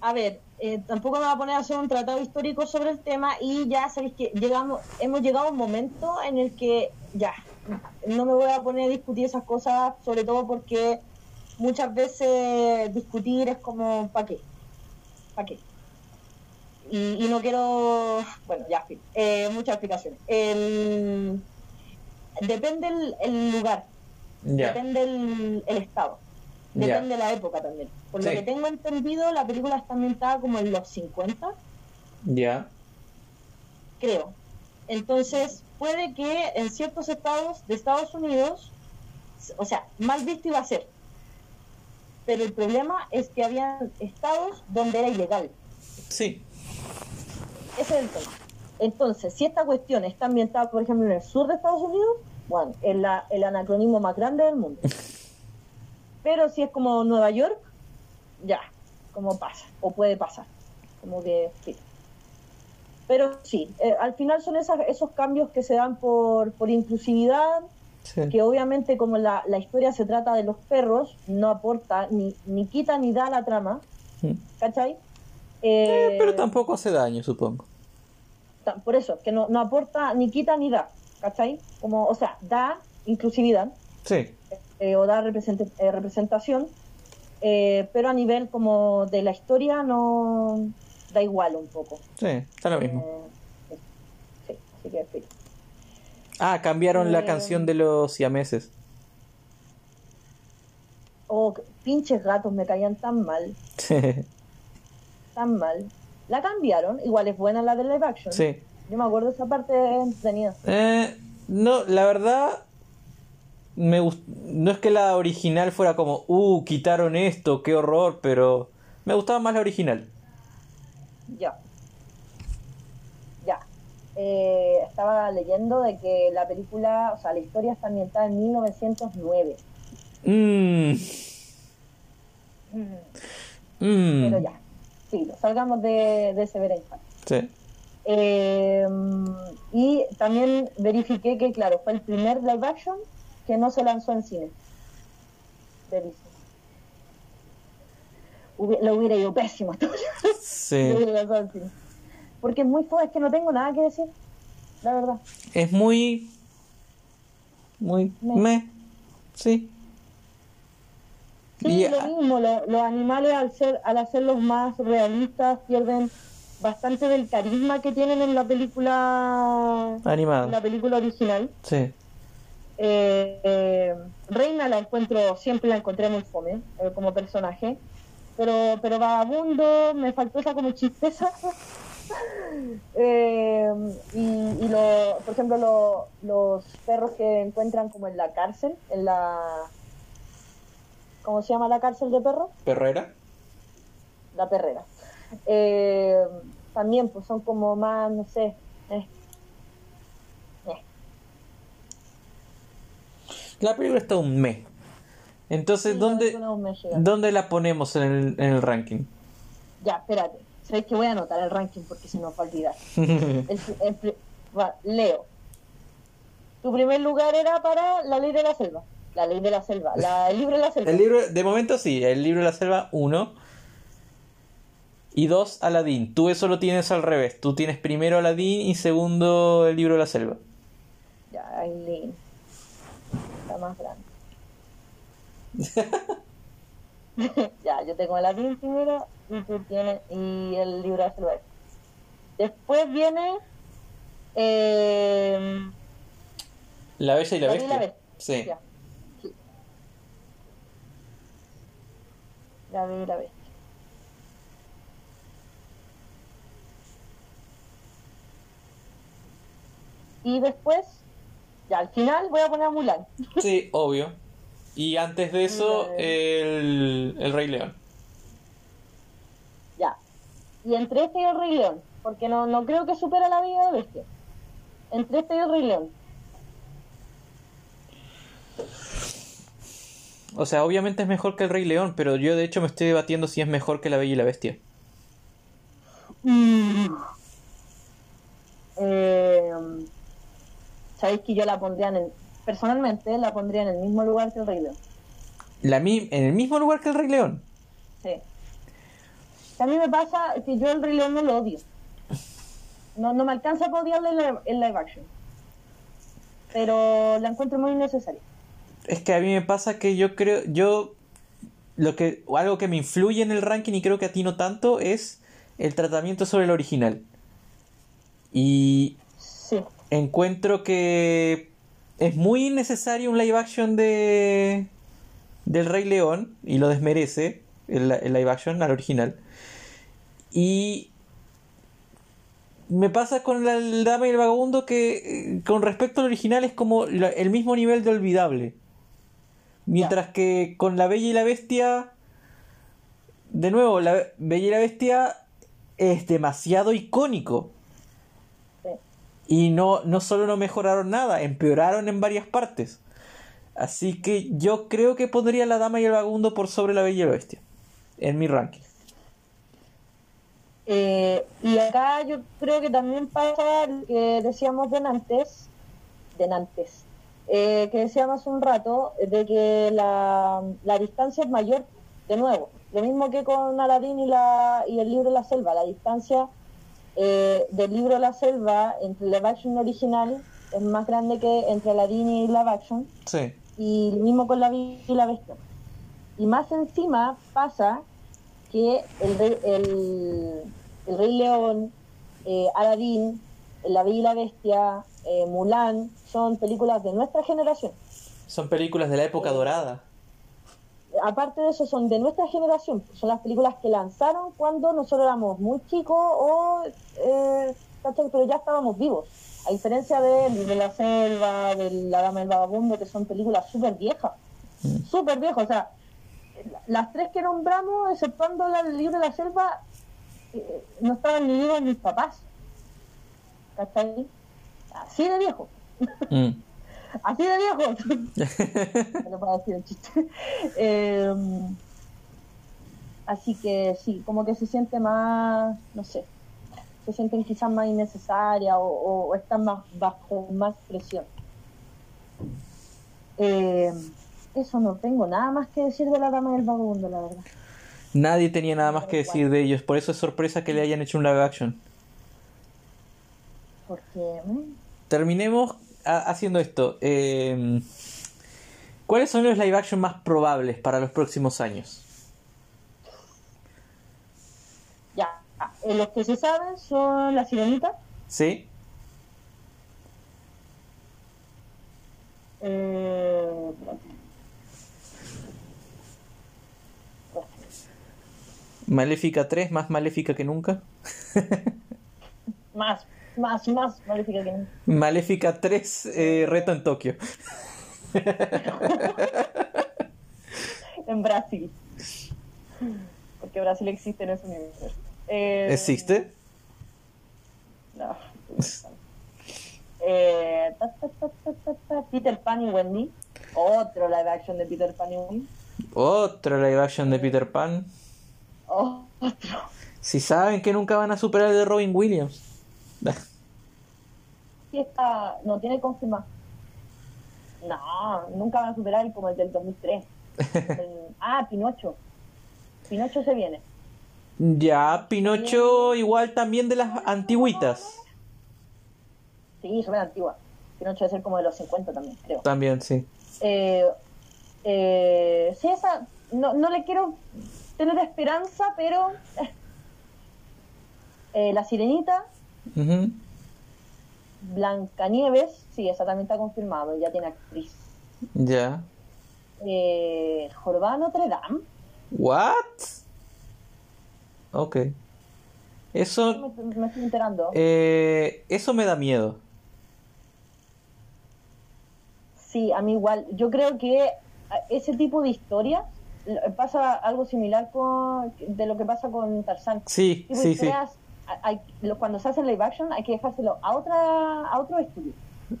A ver, eh, tampoco me voy a poner a hacer un tratado histórico sobre el tema y ya sabéis que llegamos, hemos llegado a un momento en el que ya, no me voy a poner a discutir esas cosas, sobre todo porque muchas veces discutir es como, ¿para qué? ¿Para qué? Y, y no quiero, bueno, ya, eh, muchas explicaciones. El, depende el, el lugar, depende el, el estado. Depende de la época también. Por lo que tengo entendido, la película está ambientada como en los 50, ya, creo. Entonces, puede que en ciertos estados de Estados Unidos, o sea, mal visto iba a ser. Pero el problema es que había estados donde era ilegal. sí, Ese es el tema. Entonces, si esta cuestión está ambientada, por ejemplo, en el sur de Estados Unidos, bueno, es la, el anacronismo más grande del mundo. <laughs> Pero si es como Nueva York, ya, como pasa, o puede pasar. Como que, sí. Pero sí, eh, al final son esas, esos cambios que se dan por, por inclusividad, Sí. que obviamente como la, la historia se trata de los perros, no aporta, ni, ni quita ni da la trama, Mm. ¿cachai? Eh, Eh, pero tampoco hace daño, supongo. Por eso, que no, no aporta ni quita ni da, ¿cachai? Como, o sea, da inclusividad Sí. eh, o da eh, representación, eh, pero a nivel como de la historia no da igual un poco. Sí, está lo mismo. Eh, sí, así que sí. Ah, cambiaron la canción de los siameses. Oh, pinches gatos me caían tan mal, <laughs> tan mal. La cambiaron, igual es buena la de live action. sí. Yo me acuerdo esa parte entretenida. Eh, no, la verdad, me gust- no es que la original fuera como, uh, quitaron esto, qué horror, pero me gustaba más la original. Ya. Ya. Eh, estaba leyendo de que la película, o sea, la historia está ambientada en 1909. Mmm, Mm, mmm. Pero ya. Sí, salgamos de, de ese Berenjena. Sí. Eh, y también verifiqué que, claro, fue el primer live action que no se lanzó en cine. Hubi- lo hubiera ido pésimo. <laughs> Sí. Porque es muy feo, es que no tengo nada que decir. La verdad. Es muy. Muy. Me. Me. Sí. Sí, Y, lo mismo, lo- los animales al ser al hacerlos más realistas pierden bastante del carisma que tienen en la película en la Animada. película original. Sí. Eh, eh, Reina la encuentro, siempre la encontré muy fome eh, como personaje, pero pero Vagabundo me faltó esa como chisteza. <laughs> Eh, y, y lo, por ejemplo lo- los perros que encuentran como en la cárcel, en la ¿cómo se llama la cárcel de perros? Perrera. La perrera. Eh, también pues son como más, no sé, eh, eh. La película está un mes. Entonces, Sí, la ¿dónde, película aún me llega. ¿dónde la ponemos en el, en el ranking? Ya, espérate. Sabes que voy a anotar el ranking porque se nos va a olvidar. <laughs> El, el Leo. Tu primer lugar era para La Ley de la Selva. La Ley de la Selva. La, el libro de la Selva. El libro, de momento sí, el libro de la selva, uno. Y dos, Aladín. Tú eso lo tienes al revés. Tú tienes primero Aladín y segundo el libro de la selva. Ya, Aileen. La más grande. <laughs> ya, yo tengo la primero y tú tienes y el libro de la selva. Después viene eh, La Bella y la La Bella y la Bestia. Sí. La Bella y la Bestia. Y después, ya al final voy a poner a Mulan. <laughs> Sí, obvio. Y antes de eso, el, el Rey León. Ya. Y entre este y el Rey León, porque no, no creo que supera la vida de Bestia. Entre este y el Rey León. O sea, obviamente es mejor que el Rey León, pero yo de hecho me estoy debatiendo si es mejor que la Bella y la Bestia. Eh, Sabéis que yo la pondría en el, personalmente la pondría en el mismo lugar que el Rey León. La mi- en el mismo lugar que el Rey León. Sí. A mí me pasa que yo el Rey León no lo odio. No, no me alcanza a odiarle en live action. Pero la encuentro muy innecesaria. Es que a mí me pasa que yo creo, yo lo que o algo que me influye en el ranking y creo que a ti no tanto es el tratamiento sobre el original. Y Sí. encuentro que es muy innecesario un live action de del Rey León y lo desmerece el, el live action al original. Y me pasa con la, el Dama y el Vagabundo que eh, con respecto al original es como el mismo nivel de olvidable. Mientras que con La Bella y la Bestia, de nuevo, La Bella y la Bestia es demasiado icónico. sí. Y no, no solo no mejoraron nada, empeoraron en varias partes. Así que yo creo que pondría La Dama y el Vagabundo por sobre La Bella y la Bestia. En mi ranking. Eh, y acá yo creo que también pasa lo que decíamos de antes, de antes, eh, que decíamos hace un rato, de que la, la distancia es mayor, de nuevo, lo mismo que con Aladdin y, la, y el libro de la selva, la distancia eh, del libro de la selva entre la action original es más grande que entre Aladdin y la action. Sí. Y lo mismo con la y la Bestia. Y más encima pasa que el rey, el, el rey León, eh, Aladdin, La Bella y la Bestia, eh, Mulan, son películas de nuestra generación. Son películas de la época dorada. Aparte de eso, son de nuestra generación. Son las películas que lanzaron cuando nosotros éramos muy chicos o, eh, pero ya estábamos vivos. A diferencia de, de La Selva, de La Dama del Vagabundo, que son películas súper viejas. Súper viejas. O sea, las tres que nombramos, exceptuando la del libro de la selva, eh, no estaban ni vivos mis papás. ¿Cachai? Así de viejo. Mm. <laughs> Así de viejo. <laughs> no puedo decir el chiste. Eh, así que sí, como que se siente más, no sé, se sienten quizás más innecesarias o, o- o están más bajo más presión. Eh, eso no tengo nada más que decir de la dama del vagabundo, la verdad. Nadie tenía nada más que decir de ellos, por eso es sorpresa que le hayan hecho un live action. Porque mm, Terminemos ha- haciendo esto. Eh, ¿Cuáles son los live action más probables para los próximos años? ya, eh, los que se saben son la sirenita, ¿Sí? eh, Maléfica 3, más maléfica que nunca. <laughs> más, más, más maléfica que nunca. Maléfica 3, eh, reto en Tokio. <laughs> en Brasil. Porque Brasil existe en ese universo. Eh, ¿Existe? No. Eh, ta, ta, ta, Peter Pan y Wendy. Otro live action de Peter Pan y Wendy. Otro live action de Peter Pan. Oh, otro. Si saben que nunca van a superar el de Robin Williams. Sí está, no tiene confirmado. No, nunca van a superar el como el del 2003. <laughs> El- ah, Pinocho. Pinocho se viene. Ya, Pinocho igual también de las antiguitas. Sí, súper antigua. Pinocho debe ser como de los 50 también, creo. También, sí. Eh, eh, sí, esa, no, no le quiero tener esperanza, pero. <laughs> Eh, La Sirenita, Ujú. Blancanieves, sí, esa también está confirmado, ya tiene actriz. Ya. Eh, Jorobada de Notre Dame, ¿What? Ok. Eso, me, me estoy enterando. eh, eso me da miedo. Sí, a mí igual. Yo creo que ese tipo de historias pasa algo similar con de lo que pasa con Tarzán. Sí, sí, sí. Hay- cuando se hace live action hay que dejárselo a otra a otro estudio.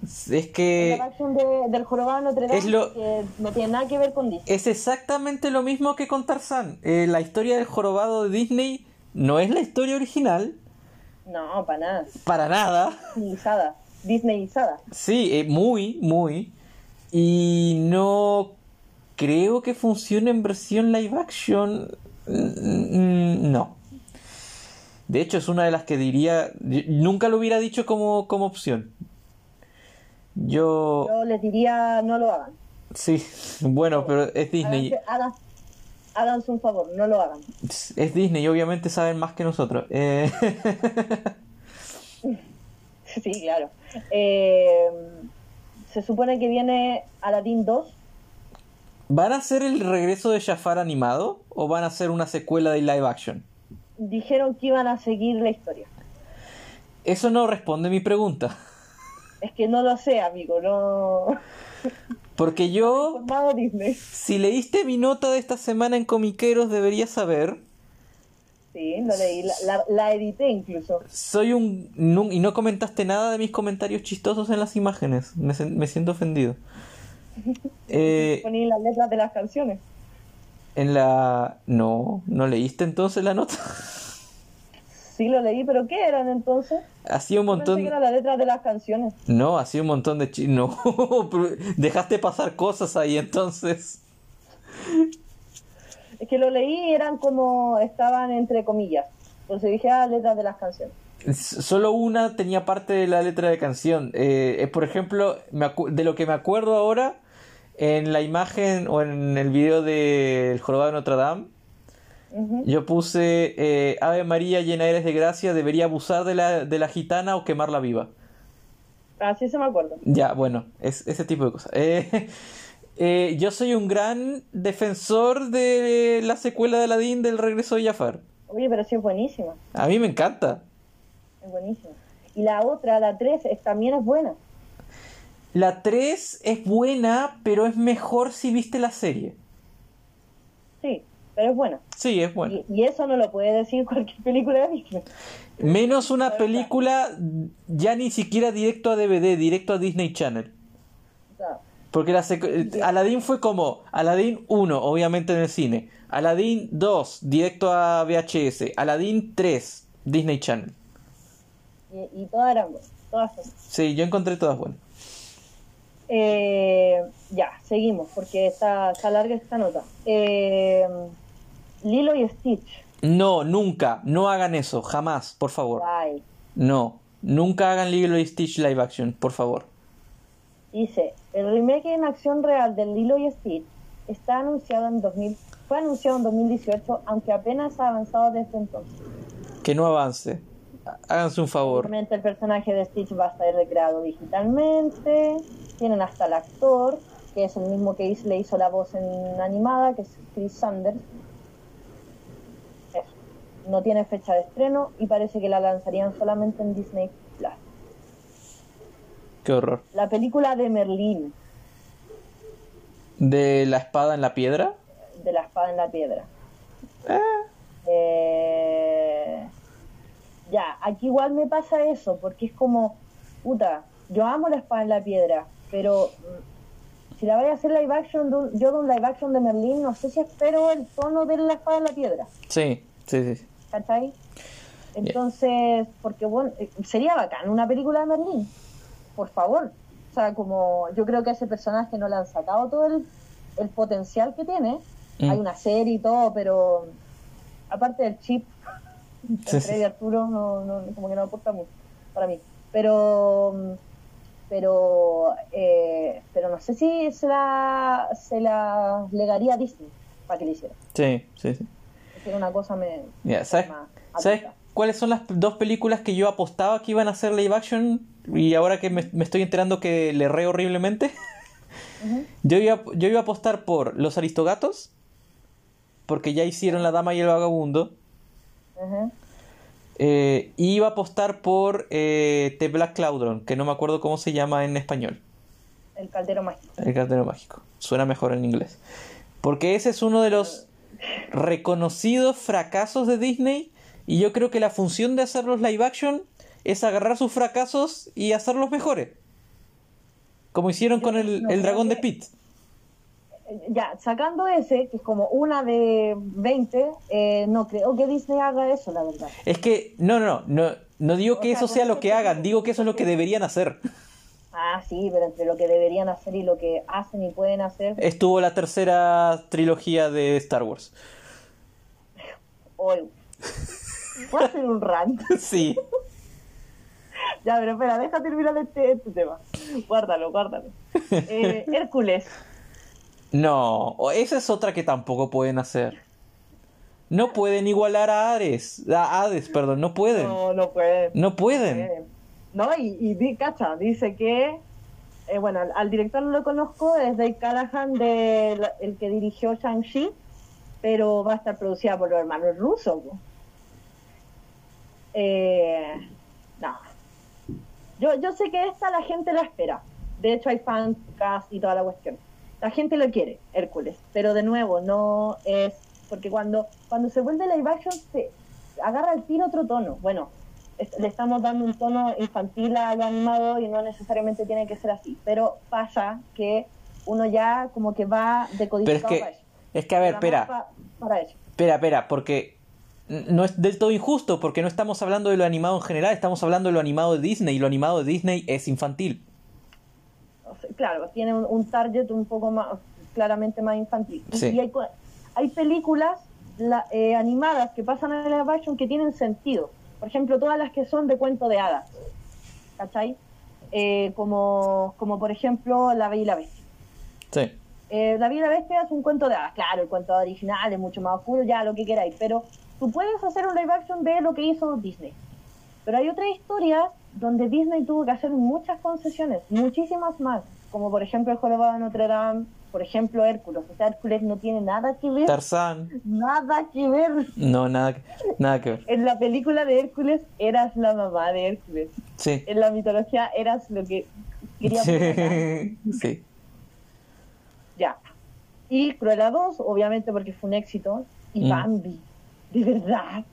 Es El que live action de- del jorobado de Notre Dame es lo- que no tiene nada que ver con Disney. es exactamente lo mismo que con Tarzán. Eh, la historia del jorobado de Disney no es la historia original, No, para nada. para nada. Disneyizada. Disneyizada. Sí, eh, muy, muy. Y no creo que funcione en versión live action. Mm, mm, No. De hecho, es una de las que diría. Nunca lo hubiera dicho como, como opción. Yo. Yo les diría no lo hagan. Sí, bueno, pero es Disney. Háganse un favor, no lo hagan. Es Disney y obviamente saben más que nosotros. Eh, <laughs> Sí, claro. Eh, se supone que viene Aladdin 2. ¿Van a hacer el regreso de Jafar animado o van a hacer una secuela de live action? Dijeron que iban a seguir la historia. Eso no responde mi pregunta. Es que no lo sé, amigo, no. Porque yo, Formado Disney. si leíste mi nota de esta semana en Comiqueros, deberías saber Sí, lo leí, la, la, la edité incluso. Soy un... nu- y no comentaste nada de mis comentarios chistosos en las imágenes. Me, me siento ofendido. <laughs> Eh, Poní las letras de las canciones. En la... No, ¿no leíste entonces la nota? Sí, lo leí, pero ¿qué eran entonces? Hacía un Pensé montón... que eran las letras de las canciones. No, hacía un montón de... chi- No, <laughs> dejaste pasar cosas ahí entonces. Es que lo leí eran como, estaban entre comillas. Entonces dije, ah, letras de las canciones. Solo una tenía parte de la letra de canción. Eh, eh, por ejemplo, me de lo que me acuerdo ahora, en la imagen o en el video del Jorobado de Notre Dame, yo puse eh, Ave María llena eres de gracia, debería abusar de la, de la gitana o quemarla viva. Así se me acuerdo. Ya, bueno, es ese tipo de cosas. Eh, <laughs> eh, yo soy un gran defensor de la secuela de Aladdin del regreso de Jafar. Oye, pero sí es buenísima. A mí me encanta. Es buenísima. Y la otra, la 3, es, también es buena. La 3 es buena, pero es mejor si viste la serie. Sí, pero es buena. Sí, es buena. Y, y eso no lo puede decir cualquier película de Disney. Menos una película ya ni siquiera directo a DVD, directo a Disney Channel. Porque la Aladdin fue como Aladdin 1, obviamente en el cine. Aladdin 2, directo a VHS. Aladdin 3, Disney Channel. y, y todas eran buenas. Todas son. Sí, yo encontré todas buenas. Eh, ya, seguimos, porque está, está larga esta nota. Eh, Lilo y Stitch. No, nunca, no hagan eso, jamás, por favor. No, nunca hagan Lilo y Stitch live action, por favor. dice, el remake en acción real de Lilo y Stitch está anunciado en 2000, fue anunciado en 2018, aunque apenas ha avanzado desde entonces. Que no avance. Háganse un favor. Obviamente el personaje de Stitch va a estar recreado digitalmente. Tienen hasta el actor, que es el mismo que hizo- le hizo la voz en animada, que es Chris Sanders. Eso. No tiene fecha de estreno y parece que la lanzarían solamente en Disney Plus. Qué horror. La película de Merlín, ¿De la espada en la piedra? de la espada en la piedra. Eh, Eh, ya, aquí igual me pasa eso, porque es como, puta, yo amo la espada en la piedra, pero mm, si la voy a hacer live action, de un- yo de un live action de Merlín, no sé si espero el tono de la espada en la piedra, sí, sí, sí. ¿cachai? Entonces, porque bueno, eh, sería bacán una película de Merlín, por favor. O sea, como yo creo que a ese personaje no le han sacado todo el, el potencial que tiene. Mm. Hay una serie y todo, pero aparte del chip, <laughs> Sí, entre sí. y Arturo no, no, como que no aporta mucho para mí. Pero pero eh, pero no sé si se la se la legaría a Disney para que le hiciera. Sí, sí, sí. Hacer una cosa me Mira, ¿sabes, ¿sabes cuáles son las dos películas que yo apostaba que iban a ser live action? Y ahora que me, me estoy enterando que le re horriblemente. Yo iba, yo iba a apostar por Los Aristogatos. Porque ya hicieron La Dama y el Vagabundo. Eh, iba a apostar por eh, The Black Cauldron, que no me acuerdo cómo se llama en español. El caldero mágico. El Caldero Mágico. Suena mejor en inglés. Porque ese es uno de los reconocidos fracasos de Disney. Y yo creo que la función de hacer los live action es agarrar sus fracasos y hacerlos mejores. Como hicieron con el, no el dragón de Pit. Ya, sacando ese, que es como una de 20, eh, no creo que Disney haga eso, la verdad. Es que, no, no, no, no, no digo O que sea, eso sea lo que hagan, digo digo que eso es lo que deberían hacer. Ah, sí, pero entre lo que deberían hacer y lo que hacen y pueden hacer, Estuvo la tercera trilogía de Star Wars. hoy. <laughs> Voy a hacer un rant. Sí. Ya, pero espera, deja terminar este, este tema. Guárdalo, guárdalo. <laughs> Eh, Hércules. No, esa es otra que tampoco pueden hacer. No pueden igualar a Ares, a Hades, perdón, no pueden. No, no puede. No pueden. No, y, y di- cacha, dice que, eh, bueno, al, al director no lo conozco, es Dave Callahan, de, la- el que dirigió Shang-Chi, pero va a estar producida por los hermanos rusos. Eh, no. Yo, yo sé que esta la gente la espera. De hecho, hay fancast y toda la cuestión. La gente lo quiere, Hércules. Pero de nuevo, no es. Porque cuando, cuando se vuelve live action, se, agarra el tiro otro tono. Bueno, es- le estamos dando un tono infantil a lo animado y no necesariamente tiene que ser así, pero pasa que uno ya como que va Pero es decodificado que, para eso. es que a ver, espera, pa- para eso. espera, espera, porque no es del todo injusto, porque no estamos hablando de lo animado en general, estamos hablando de lo animado de Disney, y lo animado de Disney es infantil. Claro, tiene un, un target un poco más, claramente más infantil. Y- Sí. Y hay, hay películas la- eh, animadas que pasan en live action que tienen sentido. Por ejemplo, todas las que son de cuento de hadas. ¿Cachai? Eh, como, como por ejemplo La Bella y la Bestia. Sí. Eh, la Bella y la Bestia es un cuento de hadas. Claro, el cuento original es mucho más oscuro, ya lo que queráis. Pero tú puedes hacer un live action de lo que hizo Disney. Pero hay otras historias donde Disney tuvo que hacer muchas concesiones, muchísimas más. Como por ejemplo El Jorobado de Notre Dame, por ejemplo Hércules. O sea, Hércules no tiene nada que ver, Tarzán. nada que ver. No, nada, nada que ver. En la película de Hércules eras la mamá de Hércules. Sí. En la mitología eras lo que quería <laughs> sí. Ya. Y Cruella 2, obviamente porque fue un éxito. Y Mm. Bambi. De verdad.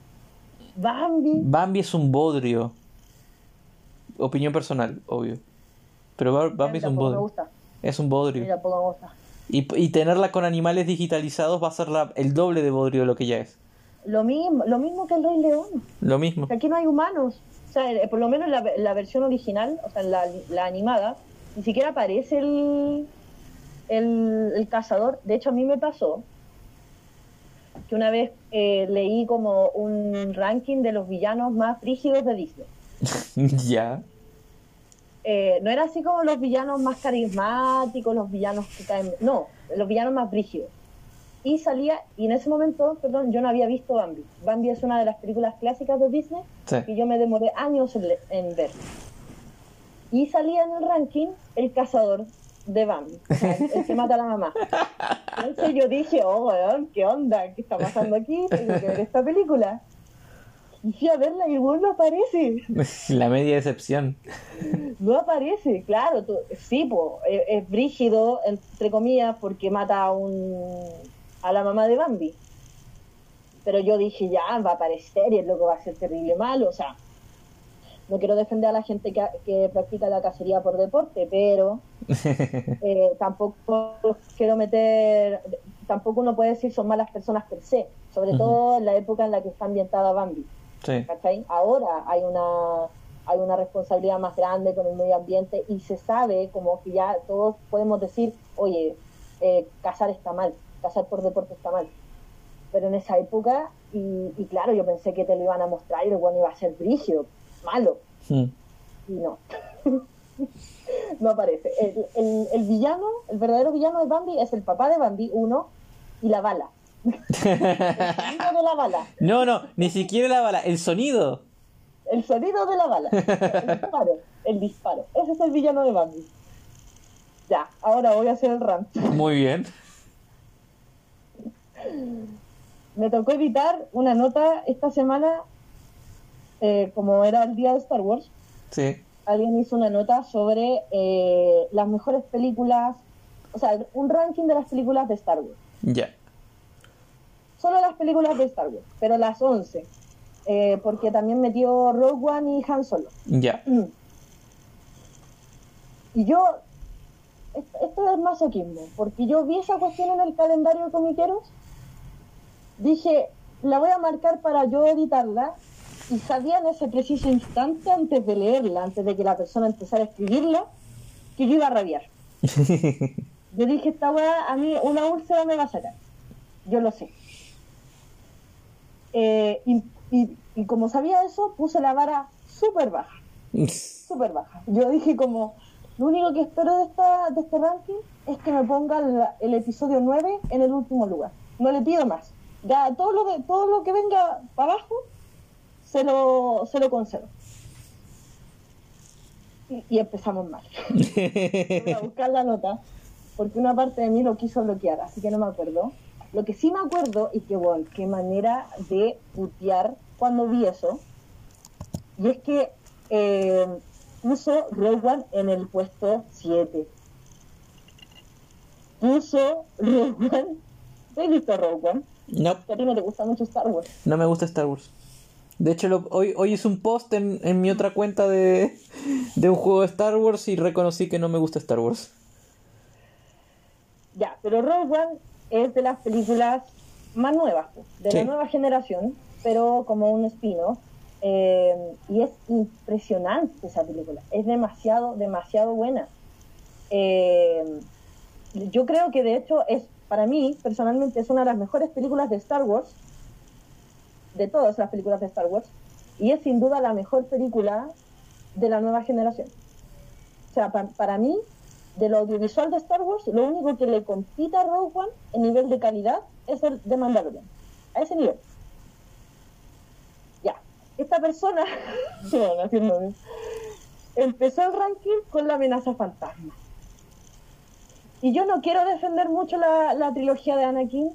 Bambi. Bambi es un bodrio. Opinión personal, obvio. Pero Ba- Bambi es un me bodrio. gusta. Es un bodrio. tampoco me gusta. Y, y tenerla con animales digitalizados va a ser la- el doble de bodrio de lo que ya es. Lo mismo, lo mismo que el Rey León. Lo mismo. Aquí no hay humanos. O sea, eh, por lo menos la, la versión original, o sea, la, la animada, ni siquiera aparece el, el, el cazador. De hecho, a mí me pasó que una vez eh, leí como un ranking de los villanos más rígidos de Disney. <laughs> ya. Eh, no era así como los villanos más carismáticos, los villanos que caen. No, los villanos más brígidos. Y salía, y en ese momento, perdón, yo no había visto Bambi. Bambi es una de las películas clásicas de Disney Sí. que yo me demoré años en, en ver. Y salía en el ranking el cazador de Bambi, o sea, el, el que mata a la mamá. <laughs> Entonces yo dije, oh, weón, ¿qué onda? ¿Qué está pasando aquí? Tengo que ver esta película. Y fui a verla y el weón no aparece. <laughs> La media decepción. No aparece, claro, tú- sí, po, es, es brígido, entre comillas, porque mata a, un, a la mamá de Bambi. Pero yo dije, ya, va a aparecer y el loco va a ser terrible malo, o sea, no quiero defender a la gente que, que practica la cacería por deporte, pero <laughs> eh, tampoco quiero meter, tampoco uno puede decir son malas personas per se, sobre todo en la época en la que está ambientada Bambi. Sí. ¿cachai? Ahora hay una hay una responsabilidad más grande con el medio ambiente y se sabe como que ya todos podemos decir, oye, eh, cazar está mal, cazar por deporte está mal. Pero en esa época, y, y claro, yo pensé que te lo iban a mostrar y el bueno iba a ser brígido, malo, Mm. y no. <laughs> no aparece. El, el, el villano, el verdadero villano de Bambi es el papá de Bambi, uno, y la bala. El sonido de la bala. No, no, ni siquiera la bala, el sonido. El sonido de la bala. El disparo. El disparo. Ese es el villano de Bambi. Ya, ahora voy a hacer el rant. Muy bien. Me tocó editar una nota esta semana, eh, como era el día de Star Wars. Sí. Alguien hizo una nota sobre eh, las mejores películas, o sea, un ranking de las películas de Star Wars. Ya. Solo las películas de Star Wars, pero las 11. eh, porque también metió Rogue One y Han Solo. Ya. Y yo, esto, esto es masoquismo, porque yo vi esa cuestión en el calendario de comiqueros, dije, la voy a marcar para yo editarla, y sabía en ese preciso instante, antes de leerla, antes de que la persona empezara a escribirla, que yo iba a rabiar. <laughs> Yo dije, esta weá, a mí una úlcera me va a sacar. Yo lo sé. Eh, y, y- y como sabía eso, puse la vara súper baja <laughs> súper baja. Yo dije como, lo único que espero de, esta, de este ranking es que me ponga la- el episodio 9 en el último lugar. No le pido más. Ya todo lo, de, todo lo que venga para abajo, se lo, se lo concedo. Y, y empezamos mal. <laughs> Voy a buscar la nota, porque una parte de mí lo quiso bloquear, así que no me acuerdo. Lo que sí me acuerdo, y que bueno, qué manera de putear cuando vi eso, y es que eh, puso Rogue One en el puesto 7. Puso Rogue One. ¿Has visto Rogue One? No, a ti no te gusta mucho Star Wars. no me gusta Star Wars. De hecho, lo- hoy, hoy hice un post en, en mi otra cuenta de, de un juego de Star Wars y reconocí que no me gusta Star Wars. Ya, pero Rogue One es de las películas más nuevas, pues, de Sí. la nueva generación, pero como un espino. eh, y es impresionante esa película. Es demasiado, demasiado buena. Eh, yo creo que de hecho es, para mí, personalmente, es una de las mejores películas de Star Wars, de todas las películas de Star Wars, y es sin duda la mejor película de la nueva generación. O sea, pa- para mí, de lo audiovisual de Star Wars, lo único que le compite a Rogue One en nivel de calidad es el de Mandalorian. A ese nivel. Ya. Esta persona <laughs> bien, empezó el ranking con la amenaza fantasma. Y yo no quiero defender mucho la, la trilogía de Anakin,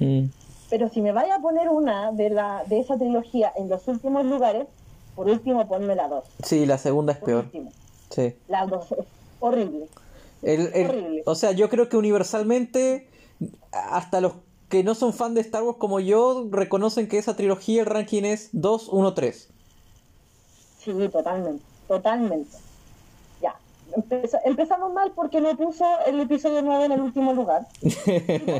Mm. pero si me vaya a poner una de, la, de esa trilogía en los últimos lugares, por último ponme la 2. Sí, la segunda es Por peor. último. Sí. La 2 es horrible. El- el- Horrible. o sea, yo creo que universalmente, hasta los que no son fan de Star Wars como yo, reconocen que esa trilogía, el ranking es 2, 1, 3. Sí, totalmente, totalmente. Ya, empeza- empezamos mal porque no puso el episodio 9 en el último lugar. <laughs> Y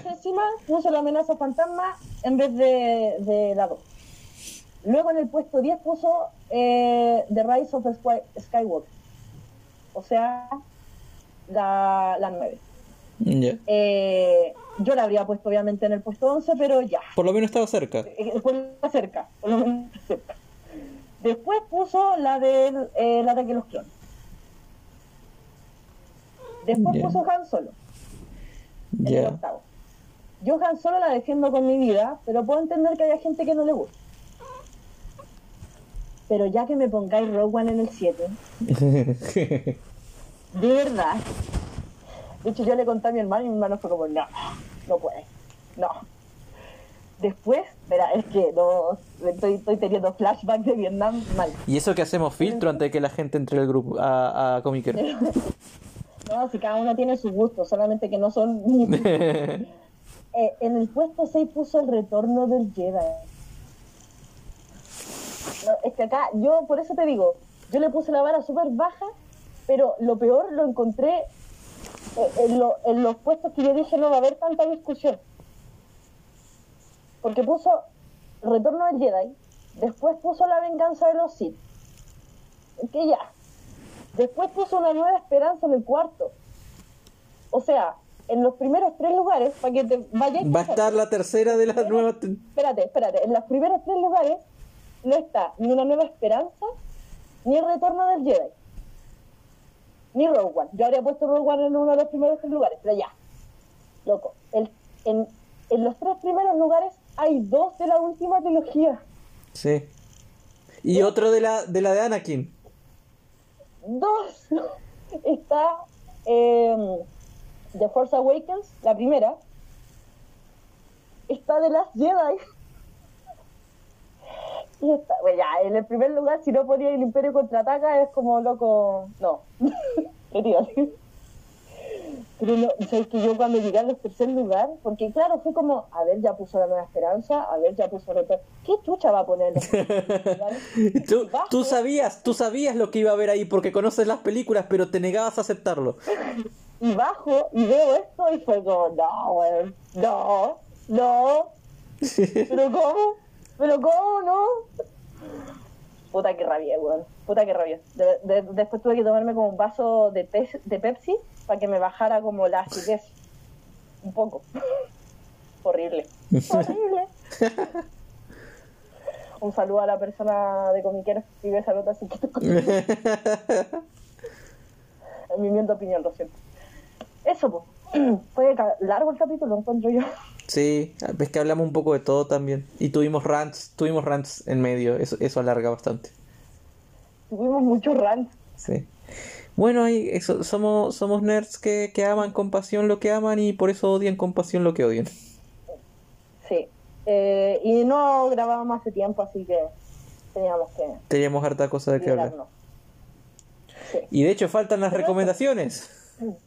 encima puso la amenaza fantasma en vez de, de la 2. Luego en el puesto 10 puso eh, The Rise of Sky- Skywalker. O sea, la, la 9. Ya. Eh, yo la habría puesto obviamente en el puesto 11, pero ya. Por lo menos estaba cerca. Eh, por lo menos cerca, por lo menos <laughs> cerca. Después puso la del eh, ataque de los clones. Después puso Han Solo, en el octavo. Yo Han Solo la defiendo con mi vida, pero puedo entender que haya gente que no le guste. Pero ya que me pongáis Rogue One en el 7, <laughs> de verdad. De hecho, yo le conté a mi hermano y mi hermano fue como, no, no puede, no. Después, verá, es que no, estoy, estoy teniendo flashbacks de Vietnam mal. y eso que hacemos filtro antes de que la gente entre al grupo, a, a Comiquero. <laughs> No, si cada uno tiene sus gustos, solamente que no son... <laughs> Eh, en el puesto 6 puso el retorno del Jedi. No, es que acá, yo por eso te digo, yo le puse la vara súper baja, pero lo peor lo encontré eh, en, lo- en los puestos que yo dije no va a haber tanta discusión. Porque puso retorno del Jedi, después puso la venganza de los Sith. Que ya. Después puso una nueva esperanza en el cuarto. O sea, en los primeros tres lugares, para que te Va a estar la tercera de las nuevas. te- Espérate, espérate. En los primeros tres lugares no está ni una nueva esperanza, ni el retorno del Jedi. Ni Rogue One. Yo habría puesto Rogue One en uno de los primeros tres lugares, pero ya. Loco. El- en, en los tres primeros lugares hay dos de la última trilogía. Sí. Y otro de la de la de Anakin. Dos. <laughs> Está eh, The Force Awakens, la primera. Está The Last Jedi. Y está, bueno, ya, en el primer lugar, si no ponía el Imperio contraataca, es como loco. No. <laughs> Retírate. Pero no, ¿sabes que yo cuando llegué al tercer lugar, porque claro, fue como, a ver, ya puso la nueva esperanza, a ver, ya puso retorno. ¿Qué chucha va a poner? <laughs> Tú, tú sabías, tú sabías lo que iba a haber ahí porque conoces las películas, pero te negabas a aceptarlo. y bajo y veo esto y fue como, no, no, no, <laughs> pero ¿cómo? ¿Pero cómo no? Puta que rabia, weón, puta que rabia. De- de- después tuve que tomarme como un vaso de, pe- de Pepsi para que me bajara como la acidez, un poco. <laughs> Horrible, horrible. <laughs> Un saludo a la persona de comiqueros que escribe esa nota así que <laughs> en mi humilde opinión, lo siento. Eso, pues. <clears throat> Fue largo el capítulo, encuentro yo. Sí, ves que hablamos un poco de todo también. Y tuvimos rants, tuvimos rants en medio, eso, eso alarga bastante. Tuvimos muchos rants. Sí. Bueno, ahí eso, somos, somos nerds que, que aman con pasión lo que aman y por eso odian con pasión lo que odian. Sí. Eh, y no grabábamos hace tiempo, así que teníamos que Teníamos harta cosa de que hablar. Sí. Y de hecho faltan las recomendaciones. <laughs>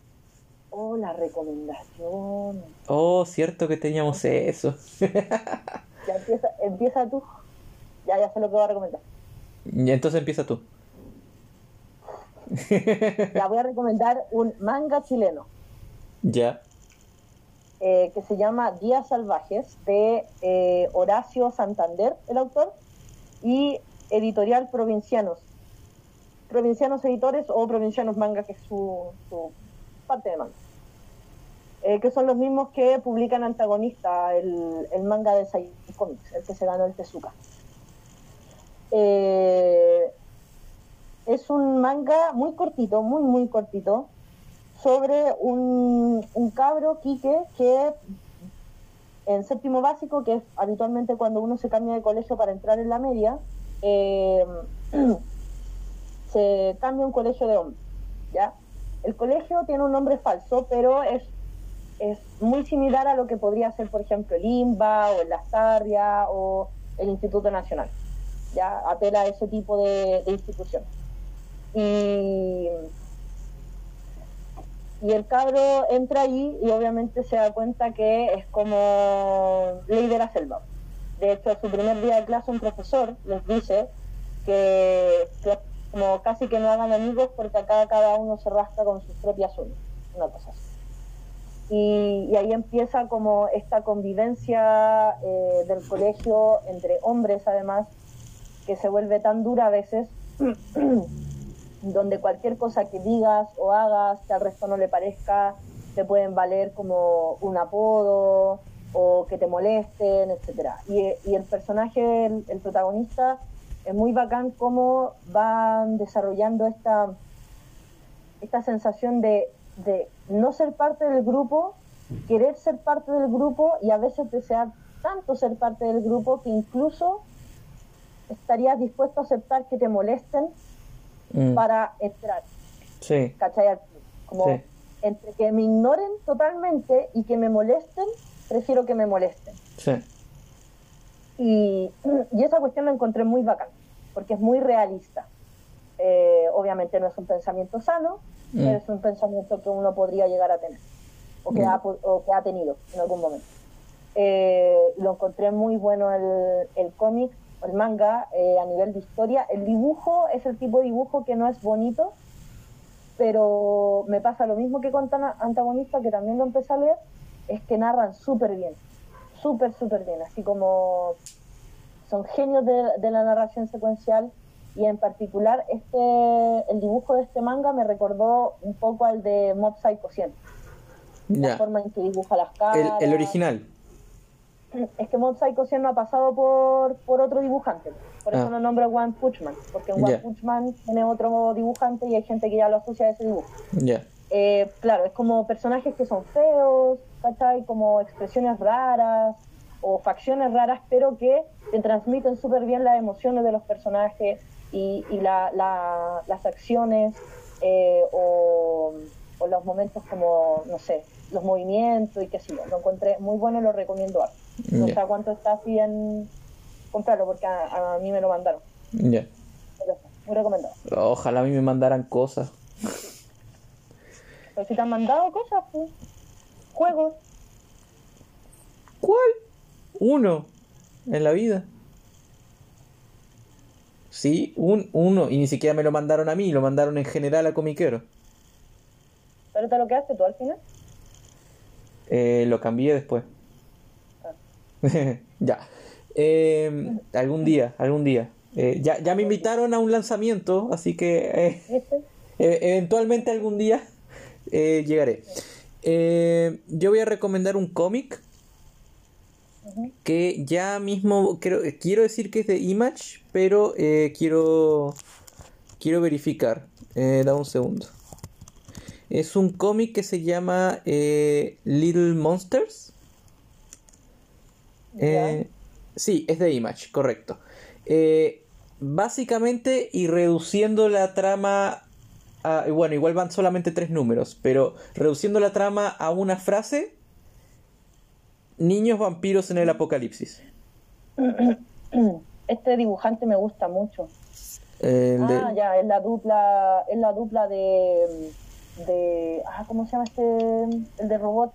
Oh, la recomendación. Oh, cierto que teníamos eso. <laughs> Ya empieza, empieza tú. Ya, ya sé lo que voy a recomendar. Y entonces empieza tú. Ya voy a recomendar un manga chileno Ya. eh, que se llama Días Salvajes de eh, Horacio Santander, el autor, y editorial Provincianos. Provincianos Editores o Provincianos Manga, que es su, su manga. Eh, que son los mismos que publican Antagonista, el, el manga de Sai Comics, el que se ganó el Tezuka. Eh, es un manga muy cortito, muy, muy cortito, sobre un, cabro, Quique, que en séptimo básico, que es habitualmente cuando uno se cambia de colegio para entrar en la media, eh, <clears throat> se cambia un colegio de hombres, ¿ya? El colegio tiene un nombre falso, pero es, es muy similar a lo que podría ser, por ejemplo, el IMBA o el Lastarria o el Instituto Nacional, ¿ya? Apela a ese tipo de, de instituciones. Y, y el cabro entra allí y obviamente se da cuenta que es como ley de la selva. De hecho, su primer día de clase un profesor les dice que como casi que no hagan amigos porque acá cada uno se rasca con sus propias uñas, una cosa así. Y, ahí empieza como esta convivencia eh, del colegio entre hombres además, que se vuelve tan dura a veces, <clears throat> donde cualquier cosa que digas o hagas que al resto no le parezca, te pueden valer como un apodo o que te molesten, etcétera. Y, el personaje, el protagonista, es muy bacán cómo van desarrollando esta, esta sensación de, de no ser parte del grupo, querer ser parte del grupo y a veces desear tanto ser parte del grupo que incluso estarías dispuesto a aceptar que te molesten Mm, para entrar, Sí. ¿cachai? Al club. Como Sí. entre que me ignoren totalmente y que me molesten, prefiero que me molesten. Sí. Y, y esa cuestión la encontré muy bacán, porque es muy realista. Eh, obviamente no es un pensamiento sano, Mm. pero es un pensamiento que uno podría llegar a tener, o que, Mm. ha, o que ha tenido en algún momento. Eh, lo encontré muy bueno el, el cómic, el manga, eh, a nivel de historia. El dibujo es el tipo de dibujo que no es bonito, pero me pasa lo mismo que con Tana- Antagonista, que también lo empecé a leer, es que narran súper bien, súper, súper bien, así como son genios de, de la narración secuencial y en particular este el dibujo de este manga me recordó un poco al de Mob Psycho 100, la Ya. forma en que dibuja las caras. el original. Es que Mob Psycho 100 no ha pasado por, por otro dibujante, por eso Ah. lo nombro One Punch Man, porque en One Ya. Punch Man tiene otro dibujante y hay gente que ya lo asocia a ese dibujo. Ya. Eh, claro, es como personajes que son feos, ¿cachai? Como expresiones raras o facciones raras, pero que te transmiten súper bien las emociones de los personajes y, y la- la- las acciones eh, o, o los momentos como, no sé, los movimientos y qué sé yo. Lo encontré muy bueno y lo recomiendo. harto. No Ya. sé a cuánto está así en comprarlo porque a, a mí me lo mandaron. Ya. Sí, muy recomendado. Ojalá a mí me mandaran cosas. Pero si te han mandado cosas, pues, juegos. ¿Cuál? Uno. En la vida. Sí, un, uno. Y ni siquiera me lo mandaron a mí, lo mandaron en general a comiquero. ¿Pero te lo quedaste tú al final? Eh, lo cambié después. <laughs> ya. Eh, algún día, algún día. Eh, ya, ya me invitaron a un lanzamiento, así que eh, e- eventualmente algún día llegaré. Yo voy a recomendar un cómic Que ya mismo creo, quiero decir que es de Image, pero eh, quiero quiero verificar. Eh, da un segundo. Es un cómic que se llama eh, Little Monsters. Sí, es de Image, correcto. Básicamente, y reduciendo la trama. bueno, igual van solamente tres números, pero reduciendo la trama a una frase: Niños vampiros en el apocalipsis. <clears throat> Este dibujante me gusta mucho. De- Ah, ya, es la dupla, es la dupla de, de, ah, ¿cómo se llama este? El de robot.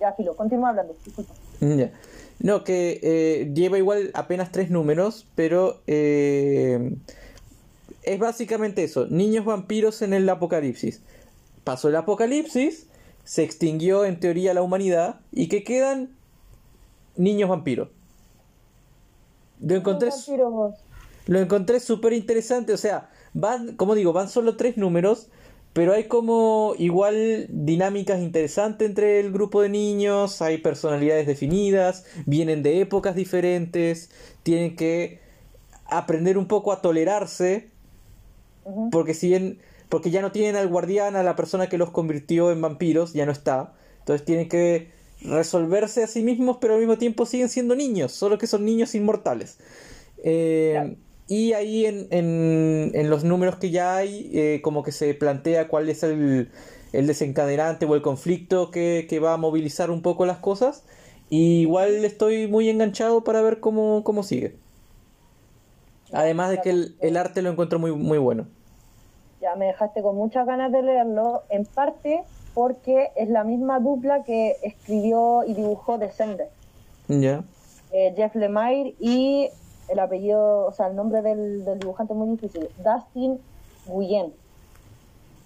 Ya, Filo, continúa hablando, disculpa. Ya. No, que eh, lleva igual apenas tres números, pero eh, es básicamente eso, niños vampiros en el apocalipsis. Pasó el apocalipsis, se extinguió en teoría la humanidad y que quedan niños vampiros. Lo encontré, Los vampiros. lo encontré súper interesante, o sea, van, como digo, van solo tres números, pero hay como igual dinámicas interesantes entre el grupo de niños, hay personalidades definidas, vienen de épocas diferentes, tienen que aprender un poco a tolerarse, porque si bien, porque ya no tienen al guardián, a la persona que los convirtió en vampiros, ya no está, entonces tienen que resolverse a sí mismos, pero al mismo tiempo siguen siendo niños, solo que son niños inmortales. Eh, Claro. Y ahí en, en, en los números que ya hay, eh, como que se plantea cuál es el, el desencadenante o el conflicto que, que va a movilizar un poco las cosas. Y igual estoy muy enganchado para ver cómo, cómo sigue. Además de que el, el arte lo encuentro muy, muy bueno. Ya me dejaste con muchas ganas de leerlo, en parte porque es la misma dupla que escribió y dibujó Descender. Ya. Eh, Jeff Lemire y el apellido, o sea, el nombre del, del dibujante es muy difícil, Dustin Guyen.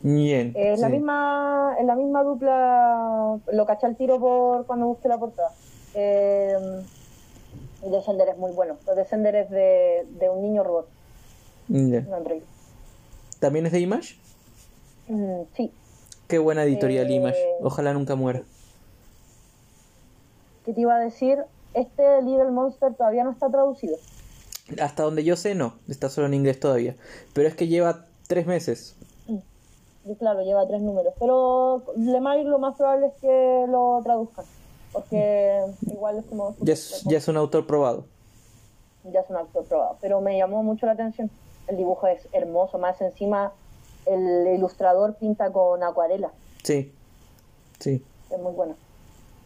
Bien. Es la misma, es la misma dupla, lo caché al tiro por cuando busqué la portada. Eh, y Descender es muy bueno. Descender es de, de un niño robot, un android. ¿También es de Image? Mm, sí. Qué buena editorial Eh, Image. Ojalá nunca muera. ¿Qué te iba a decir? Este Little Monster todavía no está traducido. Hasta donde yo sé, no. Está solo en inglés todavía. Pero es que lleva tres meses. Y claro, lleva tres números. Pero Lemire lo más probable es que lo traduzcan. Porque igual es como... Ya es, ya es un autor probado. ya es un actor probado. Pero me llamó mucho la atención. El dibujo es hermoso. Más encima, el ilustrador pinta con acuarela. Sí. Sí. Es muy bueno.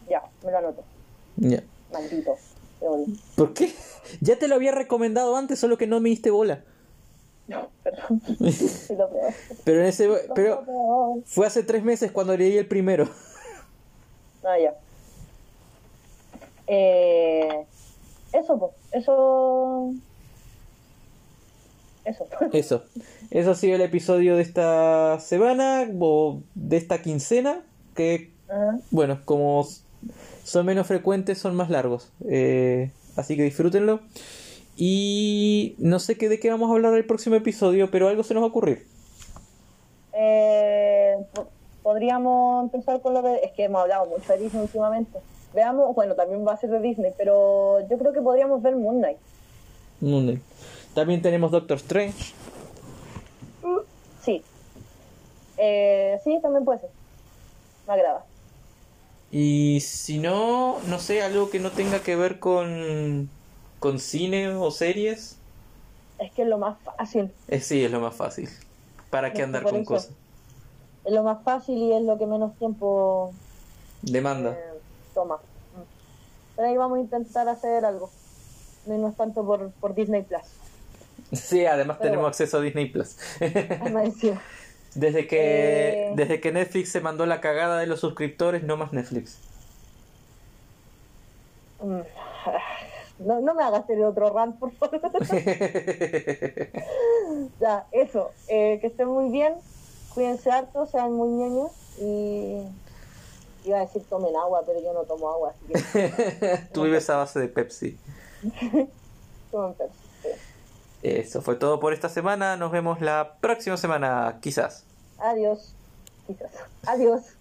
Ya, me lo anoto. Ya. Maldito. ¿Por qué? <laughs> Ya te lo había recomendado antes, solo que no me diste bola. <laughs> No, perdón. Pero en ese pero fue hace tres meses cuando leí el primero. Ah, ya. Eh, eso. Eso. Eso. Eso. Eso ha sido el episodio de esta semana o de esta quincena. Que, bueno, como son menos frecuentes, son más largos. Eh, así que disfrútenlo. Y no sé qué de qué vamos a hablar el próximo episodio, pero algo se nos va a ocurrir. Eh, po- podríamos empezar con lo de. Es que hemos hablado mucho de Disney últimamente. Veamos, bueno, también va a ser de Disney, pero yo creo que podríamos ver Moon Knight. Moon Knight. También tenemos Doctor Strange. Sí. Eh, sí, también puede ser. Me agrada. Y si no, no sé, algo que no tenga que ver con, con cine o series. Es que es lo más fácil. Eh, sí, es lo más fácil. ¿Para qué andar con eso. cosas? Es lo más fácil y es lo que menos tiempo Demanda. eh, toma. Mm. Pero ahí vamos a intentar hacer algo. No es tanto por, por Disney Plus. Sí, además Pero tenemos bueno. acceso a Disney Plus. Encima. <laughs> desde que Eh. desde que Netflix se mandó la cagada de los suscriptores, no más Netflix. Mm. No, no me hagas tener otro rant, por favor. <laughs> ya, eso. Eh, que estén muy bien. Cuídense harto, sean muy ñoños. Y iba a decir tomen agua, pero yo no tomo agua, así que <laughs> Tú vives a base de Pepsi. tomen Pepsi. Eso fue todo por esta semana. Nos vemos la próxima semana, quizás. Adiós. Quizás. Adiós.